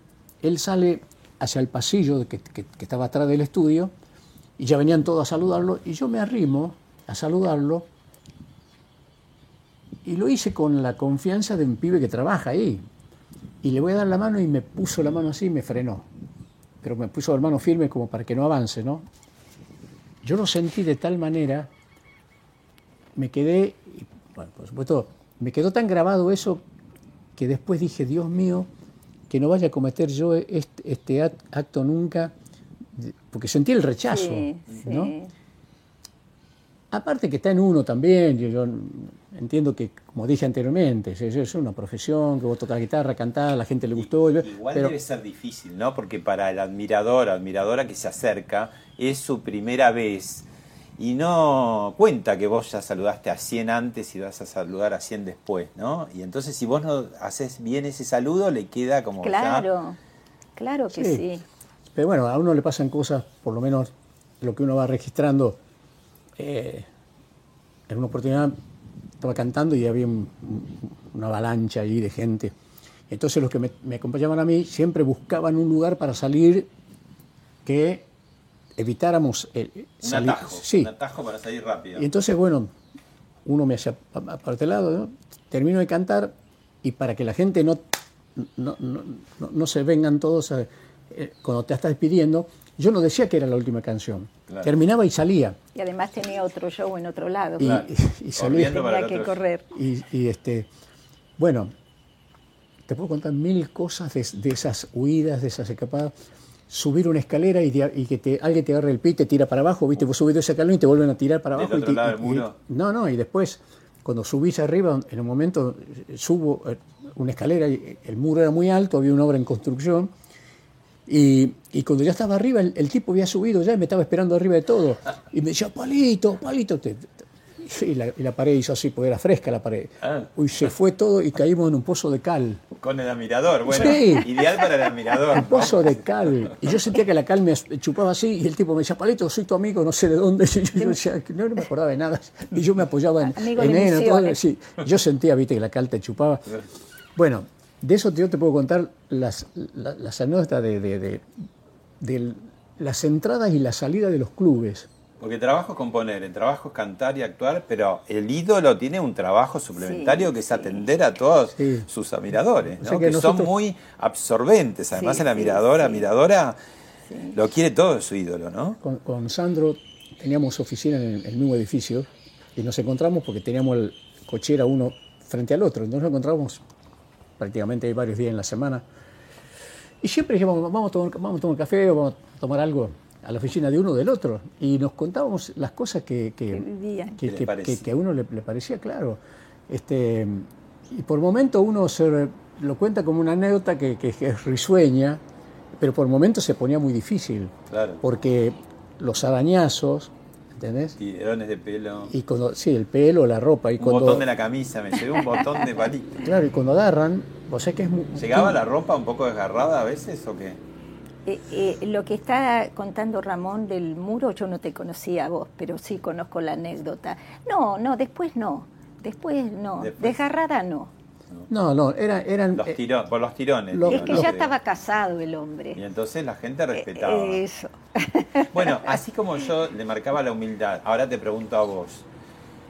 él sale hacia el pasillo que, que, estaba atrás del estudio y ya venían todos a saludarlo y yo me arrimo a saludarlo y lo hice con la confianza de un pibe que trabaja ahí. Y le voy a dar la mano y me puso la mano así y me frenó. Pero me puso la mano firme como para que no avance, ¿no? Yo lo sentí de tal manera, me quedé, bueno, por supuesto, me quedó tan grabado eso que después dije, Dios mío, que no vaya a cometer yo este, este acto nunca, porque sentí el rechazo, ¿no? Aparte que está en uno también, yo, entiendo que, como dije anteriormente, es, una profesión, que vos tocas guitarra, cantás, a la gente le gustó. Igual debe ser difícil, ¿no? Porque para el admirador, admiradora que se acerca, es su primera vez y no cuenta que vos ya saludaste a 100 antes y vas a saludar a 100 después, ¿no? Y entonces si vos no haces bien ese saludo, le queda como... Claro, claro que sí. Pero bueno, a uno le pasan cosas, por lo menos lo que uno va registrando. Eh, en una oportunidad estaba cantando y había una avalancha allí de gente. Entonces los que me, me acompañaban a mí siempre buscaban un lugar para salir que evitáramos el un atajo, sí. un atajo para salir rápido. Y entonces, bueno, uno me hacía para este lado, termino de cantar y para que la gente no, no, no, no se vengan todos eh, cuando te estás despidiendo, yo no decía que era la última canción. Terminaba y salía. Y además tenía otro show en otro lado. Y, y, salía. Tenía que correr. Y, y, este, bueno, te puedo contar mil cosas de, de esas huidas, de esas escapadas subir una escalera y, que te, alguien te agarre el pie y te tira para abajo, ¿viste? Vos subís esa escalera y te vuelven a tirar para abajo. no, no, y después, cuando subís arriba, en un momento eh, subo eh, una escalera, y el muro era muy alto, había una obra en construcción, y, cuando ya estaba arriba, el, tipo había subido ya y me estaba esperando arriba de todo. Y me decía, palito, palito, te, y la, y la, pared hizo así, porque era fresca la pared. Ah. Uy, se fue todo y caímos en un pozo de cal. Con el admirador, bueno, ideal para el admirador. Un pozo de cal. Y yo sentía que la cal me chupaba así y el tipo me decía, Palito, soy tu amigo, no sé de dónde. <laughs> Y yo, decía, no, me acordaba de nada. Y yo me apoyaba en, en él. sí. Yo sentía, viste, que la cal te chupaba. Bueno, de eso yo te puedo contar las, las, anécdotas de, de, de las entradas y la salida de los clubes. Porque trabajo es componer, el trabajo es cantar y actuar, pero el ídolo tiene un trabajo suplementario que es atender a todos sus admiradores, ¿no? que, son muy absorbentes. Además, el admirador, admiradora, lo quiere todo su ídolo, ¿no? Con, Sandro teníamos oficina en el, mismo edificio y nos encontramos porque teníamos el cochera uno frente al otro. Entonces nos encontramos prácticamente varios días en la semana. Y siempre dijimos, vamos a tomar, vamos a tomar café o vamos a tomar algo a la oficina de uno o del otro y nos contábamos las cosas que, que, que, a uno le, parecía claro. Este, y por momento uno se lo cuenta como una anécdota que, es risueña, pero por momentos se ponía muy difícil. Porque los arañazos, ¿entendés? Tirones de pelo. Y cuando, sí, el pelo, la ropa. Y un botón de la camisa, me llevé un botón de palito. Claro, y cuando agarran, vos sé que es muy... ¿Llegaba la ropa un poco desgarrada a veces o qué? Eh, eh, lo que está contando Ramón del muro, yo no te conocía a vos, pero sí conozco la anécdota. No, no, después no. Después no. Desgarrada no. No, no, era, eran... Los eh, por los tirones. es que ya estaba casado el hombre. Y entonces la gente respetaba. eso. <laughs> Bueno, así como yo le marcaba la humildad, ahora te pregunto a vos.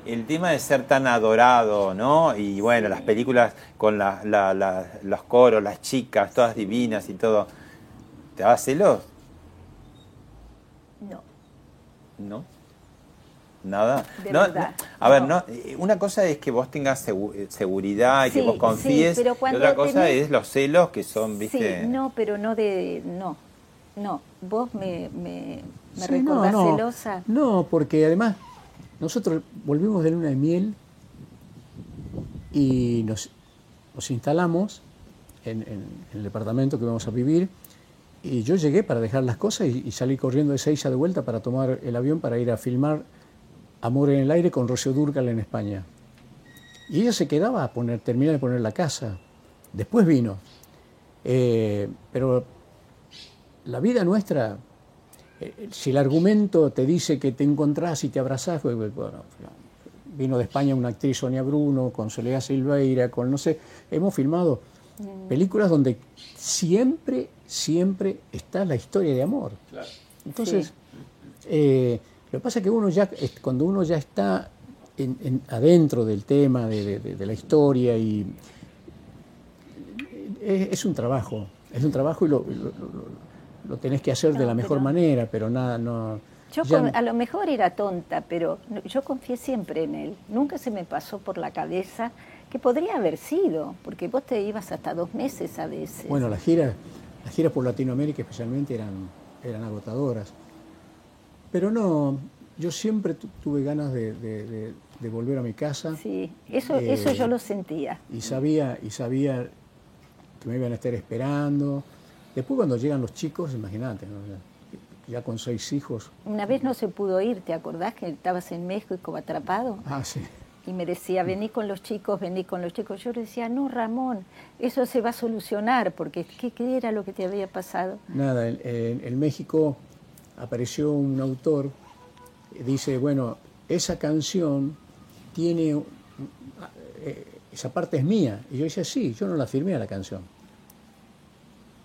El tema de ser tan adorado, ¿no? Y bueno, las películas con los coros, las chicas, todas divinas y todo ¿Te daba celos? No. ¿No? Nada. no, a ver, no. Eh, una cosa es que vos tengas eh, seguridad y que vos confíes. y otra cosa es los celos que son, viste. Sí, no, pero no de. No. No. Vos me, me, me recordás celosa. No, porque además nosotros volvimos de luna de miel y nos, nos instalamos en, en el departamento que vamos a vivir y yo llegué para dejar las cosas y, salí corriendo de Seiza de vuelta para tomar el avión para ir a filmar Amor en el aire con Rocío Durcal en España. Y ella se quedaba a poner, terminar de poner la casa. Después vino. Eh, pero la vida nuestra, eh, si el argumento te dice que te encontrás y te abrazás, pues, pues, bueno, vino de España una actriz Sonia Bruno, con Soledad Silveira, con no sé, hemos filmado películas donde siempre, siempre está la historia de amor. Entonces, eh, lo que pasa es que uno ya, cuando uno ya está adentro del tema, de, la historia, y es, un trabajo, es un trabajo y lo, lo, tenés que hacer de la mejor manera, pero nada, no... Yo a lo mejor era tonta, pero yo confié siempre en él. Nunca se me pasó por la cabeza que podría haber sido, porque vos te ibas hasta dos meses a veces. Bueno, las giras, las giras por Latinoamérica especialmente eran, eran agotadoras. Pero no, yo siempre tuve ganas de, volver a mi casa. Sí, eso, eso yo lo sentía. Y sabía, y sabía que me iban a estar esperando. Después cuando llegan los chicos, imagínate, ya con seis hijos. Una vez no se pudo ir, ¿te acordás que estabas en México como atrapado? Ah, sí. Y me decía, vení con los chicos, vení con los chicos. Yo le decía, no, Ramón, eso se va a solucionar, porque ¿qué, qué era lo que te había pasado? Nada, en México apareció un autor dice, bueno, esa canción tiene, eh, esa parte es mía. Y yo decía, sí, yo no la firmé a la canción.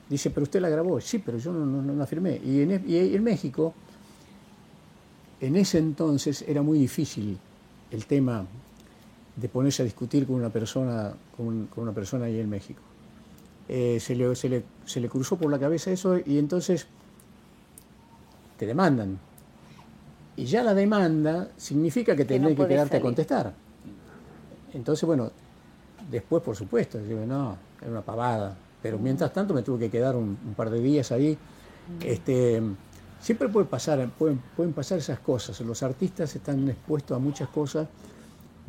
Dice, pero usted la grabó. Sí, pero yo no, la firmé. Y en, y en, México, en ese entonces era muy difícil el tema de ponerse a discutir con una persona, con, una persona ahí en México. Eh, se, le, se, le, se le cruzó por la cabeza eso y entonces te demandan y ya la demanda significa que, tenés que quedarte a contestar. Entonces, bueno, después, por supuesto, digo, no, era una pavada. Pero mientras tanto me tuve que quedar un, par de días ahí. Este, siempre puede pasar, pueden, pueden pasar esas cosas. Los artistas están expuestos a muchas cosas.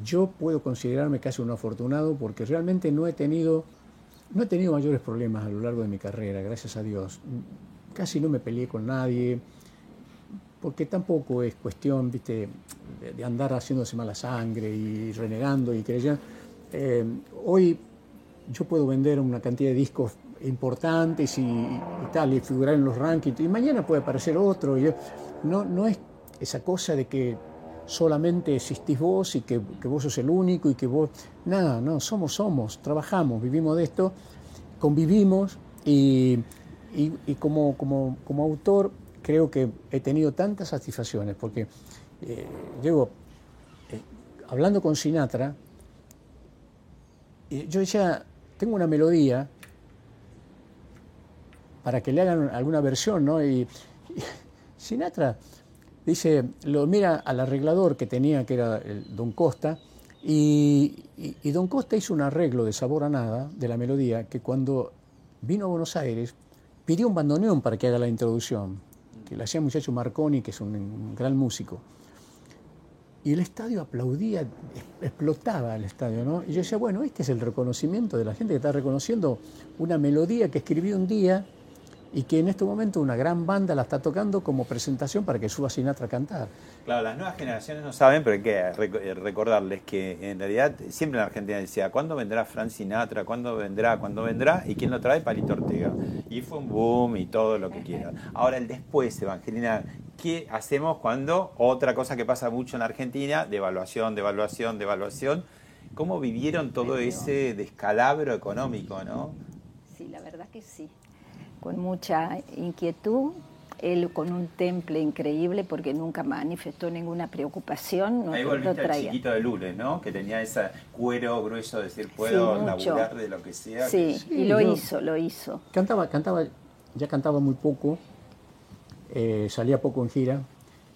Yo puedo considerarme casi un afortunado porque realmente no he tenido, no he tenido mayores problemas a lo largo de mi carrera, gracias a Dios. Casi no me peleé con nadie porque tampoco es cuestión ¿viste? de andar haciéndose mala sangre y renegando y creyendo. Eh, hoy yo puedo vender una cantidad de discos importantes y, tal, y figurar en los rankings, y mañana puede aparecer otro. Y no, no es esa cosa de que solamente existís vos y que, vos sos el único y que vos... Nada, no, somos, somos, trabajamos, vivimos de esto, convivimos y, y, como, como, como autor creo que he tenido tantas satisfacciones, porque eh, llego, eh, hablando con Sinatra, yo decía, tengo una melodía para que le hagan alguna versión, ¿no? Y, <laughs> Sinatra dice, lo mira al arreglador que tenía, que era Don Costa, y, Don Costa hizo un arreglo de sabor a nada de la melodía que cuando vino a Buenos Aires pidió un bandoneón para que haga la introducción que le hacía muchacho Marconi, que es un, gran músico. Y el estadio aplaudía, explotaba el estadio, ¿no? Y yo decía, bueno, este es el reconocimiento de la gente que está reconociendo una melodía que escribí un día y que en este momento una gran banda la está tocando como presentación para que suba Sinatra a cantar. Claro, las nuevas generaciones no saben, pero hay que eh, recordarles que en realidad siempre en Argentina decía, ¿cuándo vendrá Frank Sinatra? ¿Cuándo vendrá? ¿Cuándo vendrá? ¿Y quién lo trae? Palito Ortega. Y fue un boom y todo lo que quieran. Ahora el después, Evangelina, ¿qué hacemos cuando otra cosa que pasa mucho en Argentina, devaluación, devaluación, devaluación? ¿Cómo vivieron todo ese descalabro económico, no? Sí, la verdad que sí con mucha inquietud, él con un temple increíble porque nunca manifestó ninguna preocupación. No, Ahí volviste al chiquito de Lules, ¿no? Que tenía ese cuero grueso de decir, puedo laburar de lo que sea. Sí, y lo hizo, lo hizo. Cantaba, cantaba, ya cantaba muy poco, eh, salía poco en gira.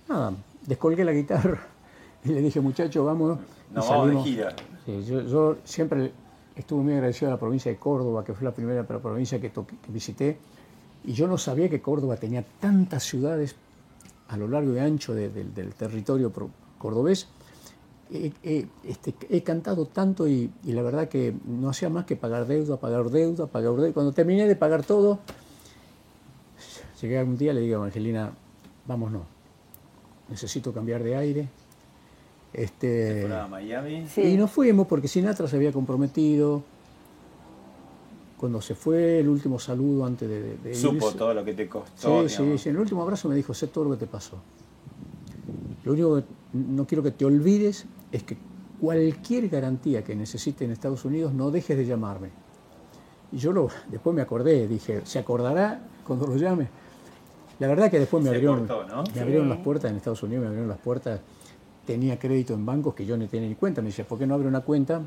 Nada, descolgué la guitarra <laughs> y le dije, muchacho, vamos. No, vamos de gira. yo, yo, siempre estuve muy agradecido a la provincia de Córdoba, que fue la primera provincia que, que visité y yo no sabía que Córdoba tenía tantas ciudades a lo largo y ancho del territorio cordobés. Este, he, cantado tanto y, la verdad que no hacía más que pagar deuda, pagar deuda, pagar deuda. Cuando terminé de pagar todo, Llegué un día, le digo a Evangelina, vámonos, necesito cambiar de aire. Este, Fueron a Miami. Sí. Y nos fuimos porque Sinatra se había comprometido. Cuando se fue, el último saludo antes de, de- de Supo irse. todo lo que te costó. Sí, sí, digamos. sí. En el último abrazo me dijo, sé todo lo que te pasó. Lo único que no quiero que te olvides es que cualquier garantía que necesites en Estados Unidos, no dejes de llamarme. Y yo lo, después me acordé, dije, ¿se acordará cuando lo llame? La verdad que después me Se abrieron, cortó, ¿no? me abrieron las puertas en Estados Unidos, me abrieron las puertas. Tenía crédito en bancos que yo no tenía ni cuenta. Me decía, ¿por qué no abre una cuenta?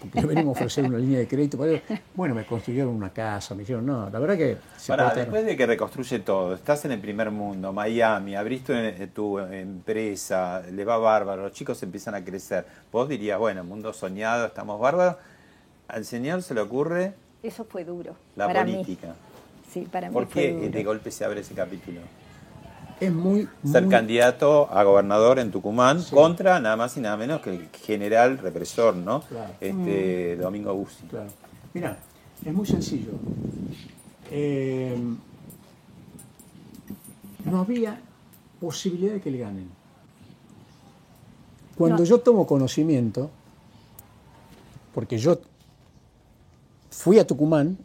Porque le venimos a ofrecer una línea de crédito. para. Bueno, me construyeron una casa, me dijeron, no, la verdad que se Pará, portaron. después de que reconstruye todo, estás en el primer mundo, Miami, abriste eh, tu empresa, le va bárbaro, los chicos empiezan a crecer. Vos dirías, bueno, mundo soñado, estamos bárbaros. Al señor se le ocurre Eso fue duro. la para mí. política. Sí, para mí ¿Por fue qué duro. de golpe se abre ese capítulo? Es muy, Ser muy- candidato a gobernador en Tucumán contra nada más y nada menos que el general represor, ¿no? Claro. Este Domingo Bussi. Claro. Mira, es muy sencillo. Eh, no había posibilidad de que le ganen. Cuando No. yo tomo conocimiento, porque yo fui a Tucumán,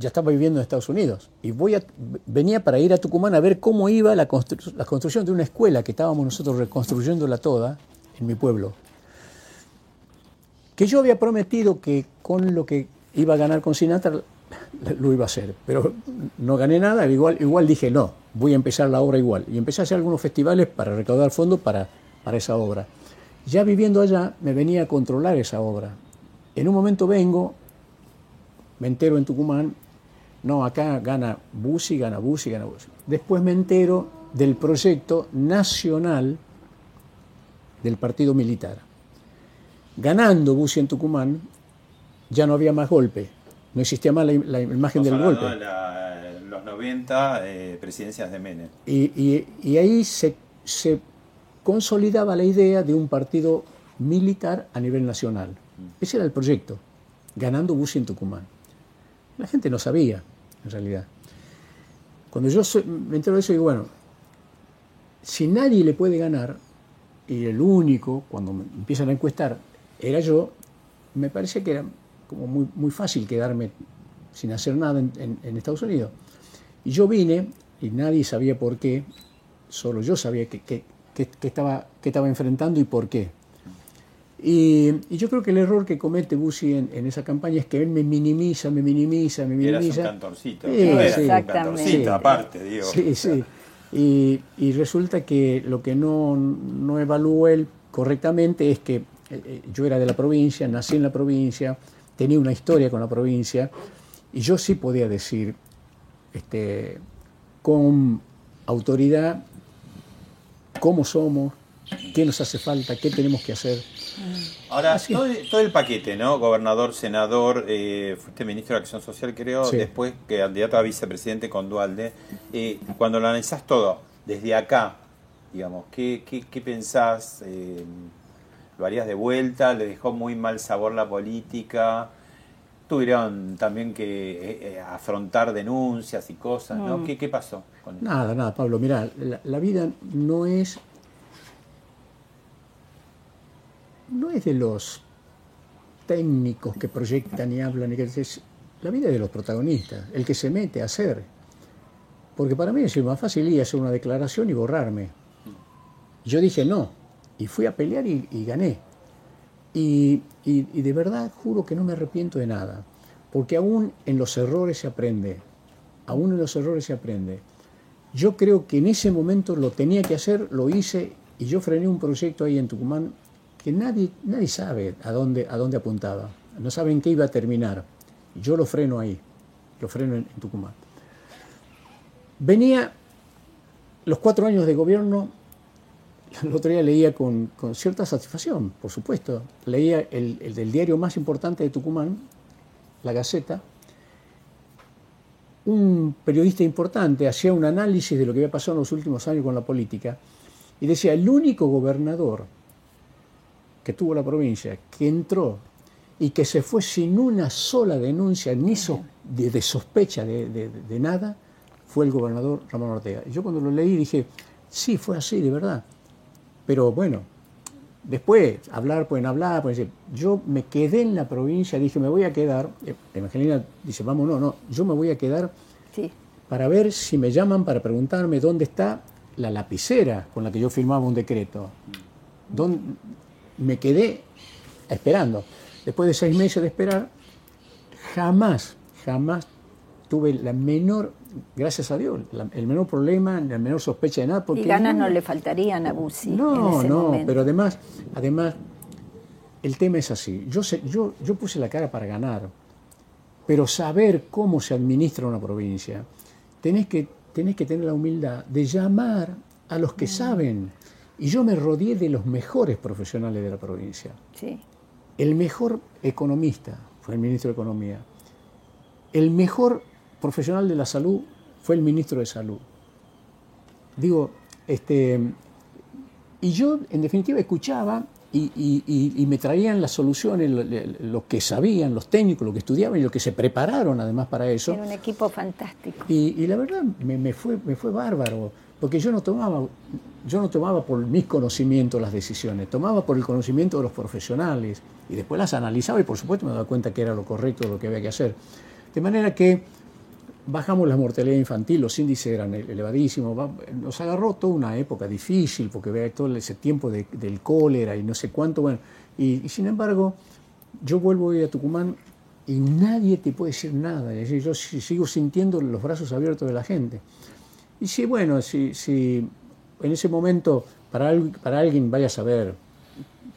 ya estaba viviendo en Estados Unidos, y venía para ir a Tucumán a ver cómo iba la, constru- la construcción de una escuela que estábamos nosotros reconstruyéndola toda en mi pueblo que yo había prometido que con lo que iba a ganar con Sinatra lo iba a hacer, pero no gané nada, igual, igual dije no, voy a empezar la obra igual. Y empecé a hacer algunos festivales para recaudar fondos para, para esa obra. Ya viviendo allá me venía a controlar esa obra. En un momento vengo, me entero en Tucumán, no, acá gana Bussi, gana Bussi, gana Bussi. Después me entero del proyecto nacional del partido militar ganando Bussi en Tucumán, ya no había más golpe. No existía más la, la imagen del golpe. de la- los 90 eh, presidencias de Menem. Y, y- y ahí se, se consolidaba la idea de un partido militar a nivel nacional. Ese era el proyecto, ganando Bussi en Tucumán. La gente no sabía, en realidad. Cuando yo me entero de eso, digo, bueno, si nadie le puede ganar, y el único, cuando empiezan a encuestar, era yo, me parece que era como muy, muy fácil quedarme sin hacer nada en, Estados Unidos. Y yo vine, y nadie sabía por qué, solo yo sabía que- que- que estaba, que estaba enfrentando y por qué. Y, y yo creo que el error que comete Bussi en, en esa campaña es que él me minimiza, me minimiza, me Y eras un minimiza. cantorcito. Sí, no eras sí. un cantorcito, Sí. aparte, digo. Sí, sí. Y, y resulta que lo que no, no evaluó él correctamente es que eh, eh, yo era de la provincia, nací en la provincia, tenía una historia con la provincia, y yo sí podía decir este, con autoridad cómo somos, qué nos hace falta, qué tenemos que hacer. Ahora, Así. todo, el- todo el paquete, ¿no? Gobernador, senador, eh, fuiste ministro de Acción Social, creo, Sí. después que candidato a vicepresidente con Dualde. Eh, cuando lo analizás todo, desde acá, digamos, ¿qué, qué, qué pensás? Eh, ¿Lo harías de vuelta? ¿Le dejó muy mal sabor la política? Tuvieron también que eh, afrontar denuncias y cosas, ¿no? ¿Qué, qué pasó con eso? Nada, nada, Pablo, mira, la, la vida no es. No es de los técnicos que proyectan y hablan, es la vida de los protagonistas, el que se mete a hacer. Porque para mí es más fácil ir a hacer una declaración y borrarme. Yo dije no, y fui a pelear y, y gané. Y, y- y de verdad juro que no me arrepiento de nada, porque aún en los errores se aprende, aún en los errores se aprende. Yo creo que en ese momento lo tenía que hacer, lo hice y yo frené un proyecto ahí en Tucumán que nadie, nadie sabe a dónde, a dónde apuntaba, no saben qué iba a terminar. Yo lo freno ahí, lo freno en, Tucumán. Venía los cuatro años de gobierno, <laughs> el otro día leía con, con cierta satisfacción, por supuesto, leía el, el del diario más importante de Tucumán, La Gaceta, un periodista importante hacía un análisis de lo que había pasado en los últimos años con la política y decía, el único gobernador que tuvo la provincia, que entró y que se fue sin una sola denuncia ni so- de, de sospecha de, de- de nada, fue el gobernador Ramón Ortega. Yo cuando lo leí dije, sí, fue así, de verdad. Pero bueno, después, hablar pueden hablar, pueden decir, yo me quedé en la provincia, dije, me voy a quedar, eh, Evangelina dice, vamos, no, no, yo me voy a quedar Sí. para ver si me llaman para preguntarme dónde está la lapicera con la que yo firmaba un decreto. Dónde- me quedé esperando. Después de seis meses de esperar, jamás, jamás tuve la menor, gracias a Dios, la- el menor problema, la menor sospecha de nada. Porque Y ganas no le faltarían a Bussi en no, ese no, momento. pero además, además, el tema es así. Yo, sé, yo, yo puse la cara para ganar, pero saber cómo se administra una provincia, tenés que, tenés que tener la humildad de llamar a los Mm. que saben. Y yo me rodeé de los mejores profesionales de la provincia. Sí. El mejor economista fue el ministro de Economía. El mejor profesional de la salud fue el ministro de Salud. Digo, este, y yo en definitiva escuchaba y, y- me traían las soluciones, lo, lo que sabían, los técnicos, lo que estudiaban y lo que se prepararon además para eso. Era un equipo fantástico. Y, y la verdad me, me fue, me fue bárbaro, porque yo no, tomaba, yo no tomaba por mis conocimientos las decisiones, tomaba por el conocimiento de los profesionales y después las analizaba y por supuesto me daba cuenta que era lo correcto, lo que había que hacer. De manera que bajamos la mortalidad infantil, los índices eran ele- elevadísimos, va- nos agarró toda una época difícil, porque vea todo ese tiempo de- del cólera y no sé cuánto, bueno, y, sin embargo, yo vuelvo a Tucumán y nadie te puede decir nada, es decir, yo si- sigo sintiendo los brazos abiertos de la gente. Y sí, bueno, si, si en ese momento para, para alguien vaya a saber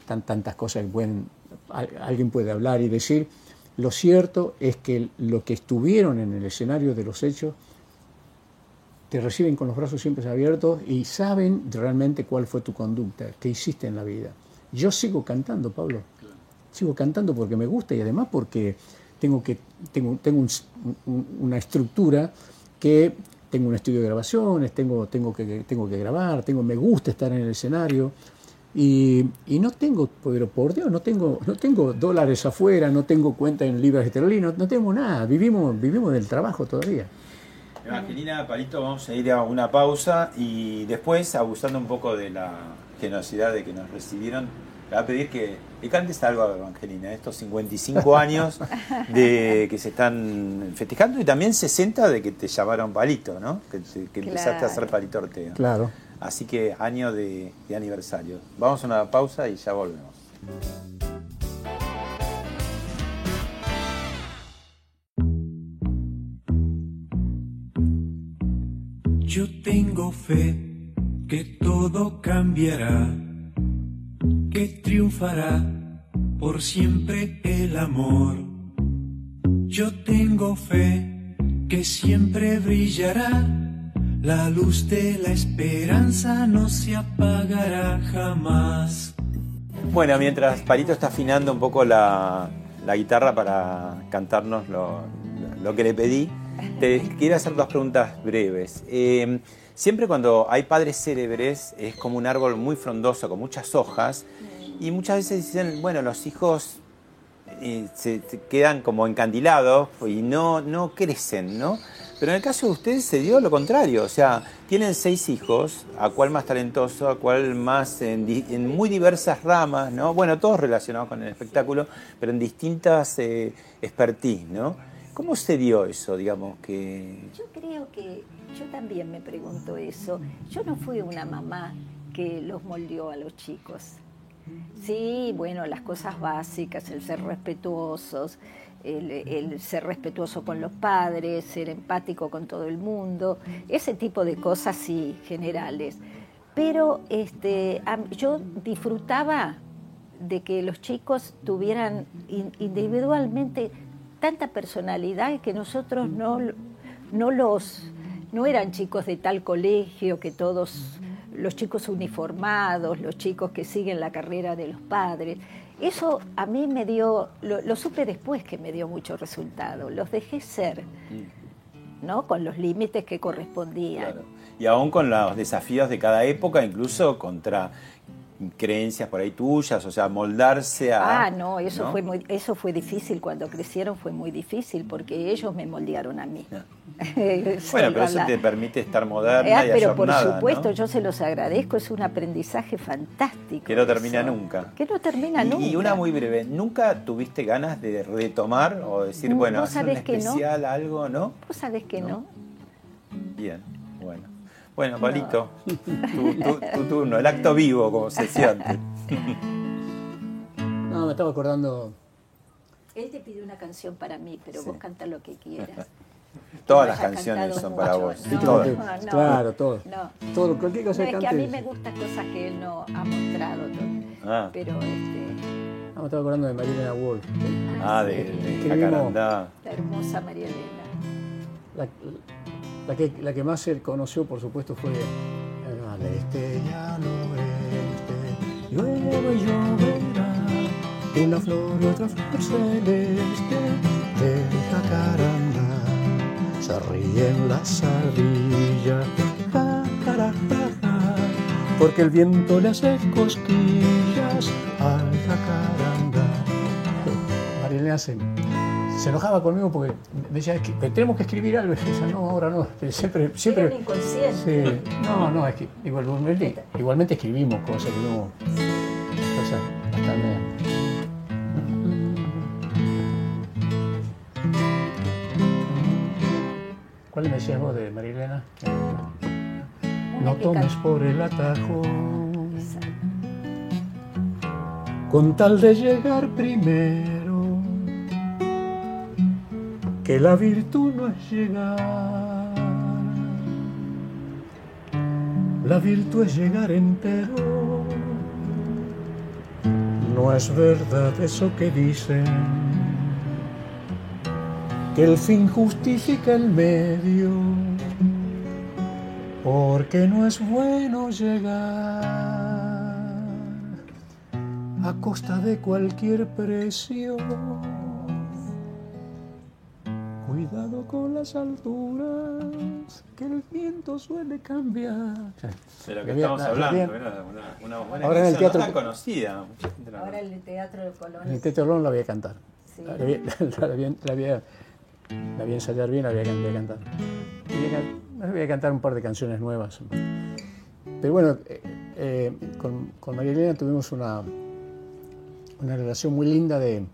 tan, tantas cosas que alguien puede hablar y decir, lo cierto es que lo que estuvieron en el escenario de los hechos te reciben con los brazos siempre abiertos y saben realmente cuál fue tu conducta, qué hiciste en la vida. Yo sigo cantando, Pablo. Sigo cantando porque me gusta y además porque tengo, que, tengo, tengo un- un- una estructura que tengo un estudio de grabaciones, tengo, tengo, que, tengo que grabar, tengo, me gusta estar en el escenario. Y, y no tengo, pero por Dios, no tengo, no tengo dólares afuera, no tengo cuenta en libras esterlinas, no, no tengo nada, vivimos, vivimos del trabajo todavía. Evangelina, Palito, vamos a ir a una pausa y después, abusando un poco de la generosidad de que nos recibieron, le voy a pedir que le cantes algo a Evangelina, estos 55 <laughs> años de que se están festejando y también 60 de que te llamaron Palito, ¿no? Que, te- que empezaste a hacer Claro. Palito Ortega. Claro. Así que año de, de aniversario. Vamos a una pausa y ya volvemos. Yo tengo fe que todo cambiará, que triunfará por siempre el amor. Yo tengo fe que siempre brillará, la luz de la esperanza no se apagará jamás. Bueno, mientras Palito está afinando un poco la, la guitarra para cantarnos lo, lo que le pedí, te <laughs> quiero hacer dos preguntas breves. Eh, siempre cuando hay padres célebres es como un árbol muy frondoso, con muchas hojas, y muchas veces dicen, bueno, los hijos eh, se, quedan como encandilados y no, no crecen, ¿no? Pero en el caso de ustedes se dio lo contrario, o sea, tienen seis hijos, a cuál más talentoso, a cuál más en muy diversas ramas, ¿no? Bueno, todos relacionados con el espectáculo, pero en distintas eh, expertise, ¿no? ¿Cómo se dio eso, digamos, que... Yo creo que yo también me pregunto eso. Yo no fui una mamá que los moldeó a los chicos. Sí, bueno, las cosas básicas, el ser respetuosos, el, el ser respetuoso con los padres, ser empático con todo el mundo, ese tipo de cosas sí, generales. Pero este, yo disfrutaba de que los chicos tuvieran in- individualmente tanta personalidad que nosotros no, no los no eran chicos de tal colegio que todos los chicos uniformados, los chicos que siguen la carrera de los padres. Eso a mí me dio, lo, lo supe después que me dio mucho resultado. Los dejé ser, ¿no? Con los límites que correspondían. Claro. Y aún con los desafíos de cada época, incluso contra creencias por ahí tuyas, o sea, moldarse a... Ah, no, eso, Fue muy, eso fue difícil, cuando crecieron fue muy difícil, porque ellos me moldearon a mí. <laughs> bueno, pero eso te permite estar moderna ah, Pero por supuesto, yo se los agradezco, es un aprendizaje fantástico. Que no termina nunca. Que no termina nunca. Y una muy breve, ¿nunca tuviste ganas de retomar o decir, bueno, hacer un especial, algo, no? Vos sabés que no. Bien, bueno. Bueno, Palito, tu, turno, el acto vivo, como se siente. <laughs> No, me estaba acordando. Él te pide una canción para mí, pero vos canta lo que quieras. <laughs> Todas las canciones son para vos. claro, todo. todo cualquier cosa que Es que a mí me gustan cosas que él no ha mostrado. Ah. Pero este. No, me estaba acordando de María Elena Wolf. Ah, de, de, La hermosa María Elena. La, la que, la que más se conoció, por supuesto, fue al este y al oeste. Llueve y lloverá, una flor y otra flor celeste de jacaranda. Se ríen las ardillas, porque el viento le hace cosquillas al jacaranda. María hace se enojaba conmigo porque decía, que tenemos que escribir algo. Y decía, no, ahora no. Siempre, siempre. inconsciente. Sí. No, no, es que igualmente, igualmente escribimos cosas que no. Cosas bastante. ¿Cuál me decías vos de Marilena? No tomes por el atajo. Con tal de llegar primero que la virtud no es llegar, la virtud es llegar entero. No es verdad eso que dicen, que el fin justifica el medio, porque no es bueno llegar a costa de cualquier precio Cuidado con las alturas, que el viento suele cambiar. De lo que estamos hablando, una, buena Ahora en el teatro, conocida. Ahora el Teatro de Colón. En el Teatro de Colón la voy a cantar. La, voy, a, ensayar bien, la voy a, cantar. La voy a cantar un par de canciones nuevas. Pero bueno, eh, eh, con, con, María Elena tuvimos una, una relación muy linda de,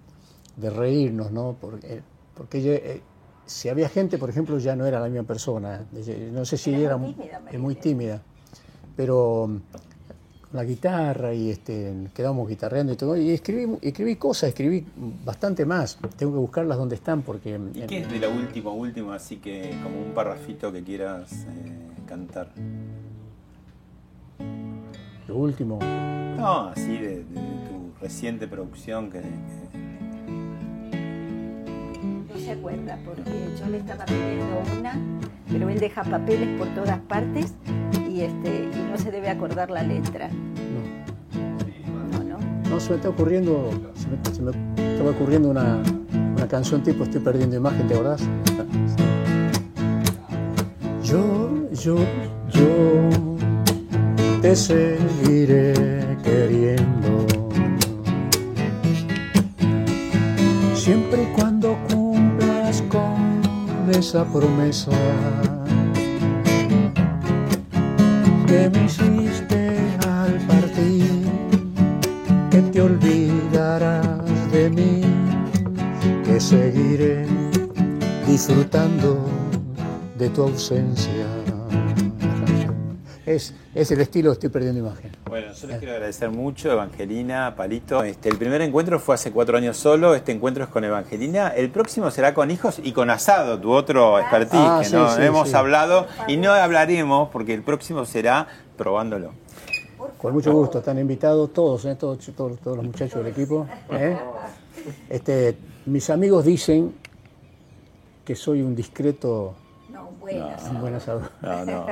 de reírnos, ¿no? Porque, porque ella, eh, si había gente, por ejemplo, ya no era la misma persona. No sé si era, muy, tímida, muy tímida, pero con la guitarra y este, quedábamos guitarreando y todo. Y escribí, escribí cosas, escribí bastante más. Tengo que buscarlas donde están porque... ¿Y qué es de lo último, último, así que como un parrafito que quieras eh, cantar? Lo último. No, así de, tu reciente producción que se acuerda porque yo le estaba pidiendo una, pero él deja papeles por todas partes y, este, y no se debe acordar la letra. No. No, no. No, se me está ocurriendo, se me, estaba ocurriendo una, una canción tipo Estoy perdiendo imagen, ¿te acordás? Yo, yo, yo te seguiré queriendo. Siempre y cuando esa promesa que me hiciste al partir, que te olvidarás de mí, que seguiré disfrutando de tu ausencia es, el estilo Estoy Perdiendo Imagen. Bueno, yo les quiero agradecer mucho, Evangelina, Palito. Este, el primer encuentro fue hace cuatro años solo, este encuentro es con Evangelina. El próximo será con hijos y con Asado, tu otro expertise, ah, que no hemos hablado y no hablaremos porque el próximo será probándolo. Con mucho gusto, están invitados todos, ¿eh? todos, todos, los muchachos del equipo. ¿eh? Este, mis amigos dicen que soy un discreto no, no,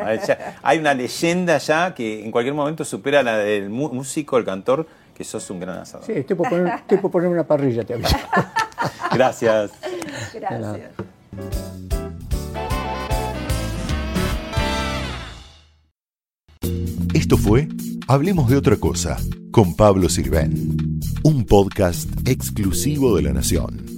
Hay una leyenda ya que en cualquier momento supera la del músico, el cantor, que sos un gran asador. Sí, estoy por poner, poner una parrilla, te <laughs> Gracias. Gracias. Esto fue Hablemos de otra cosa con Pablo Sirven, un podcast exclusivo de La Nación.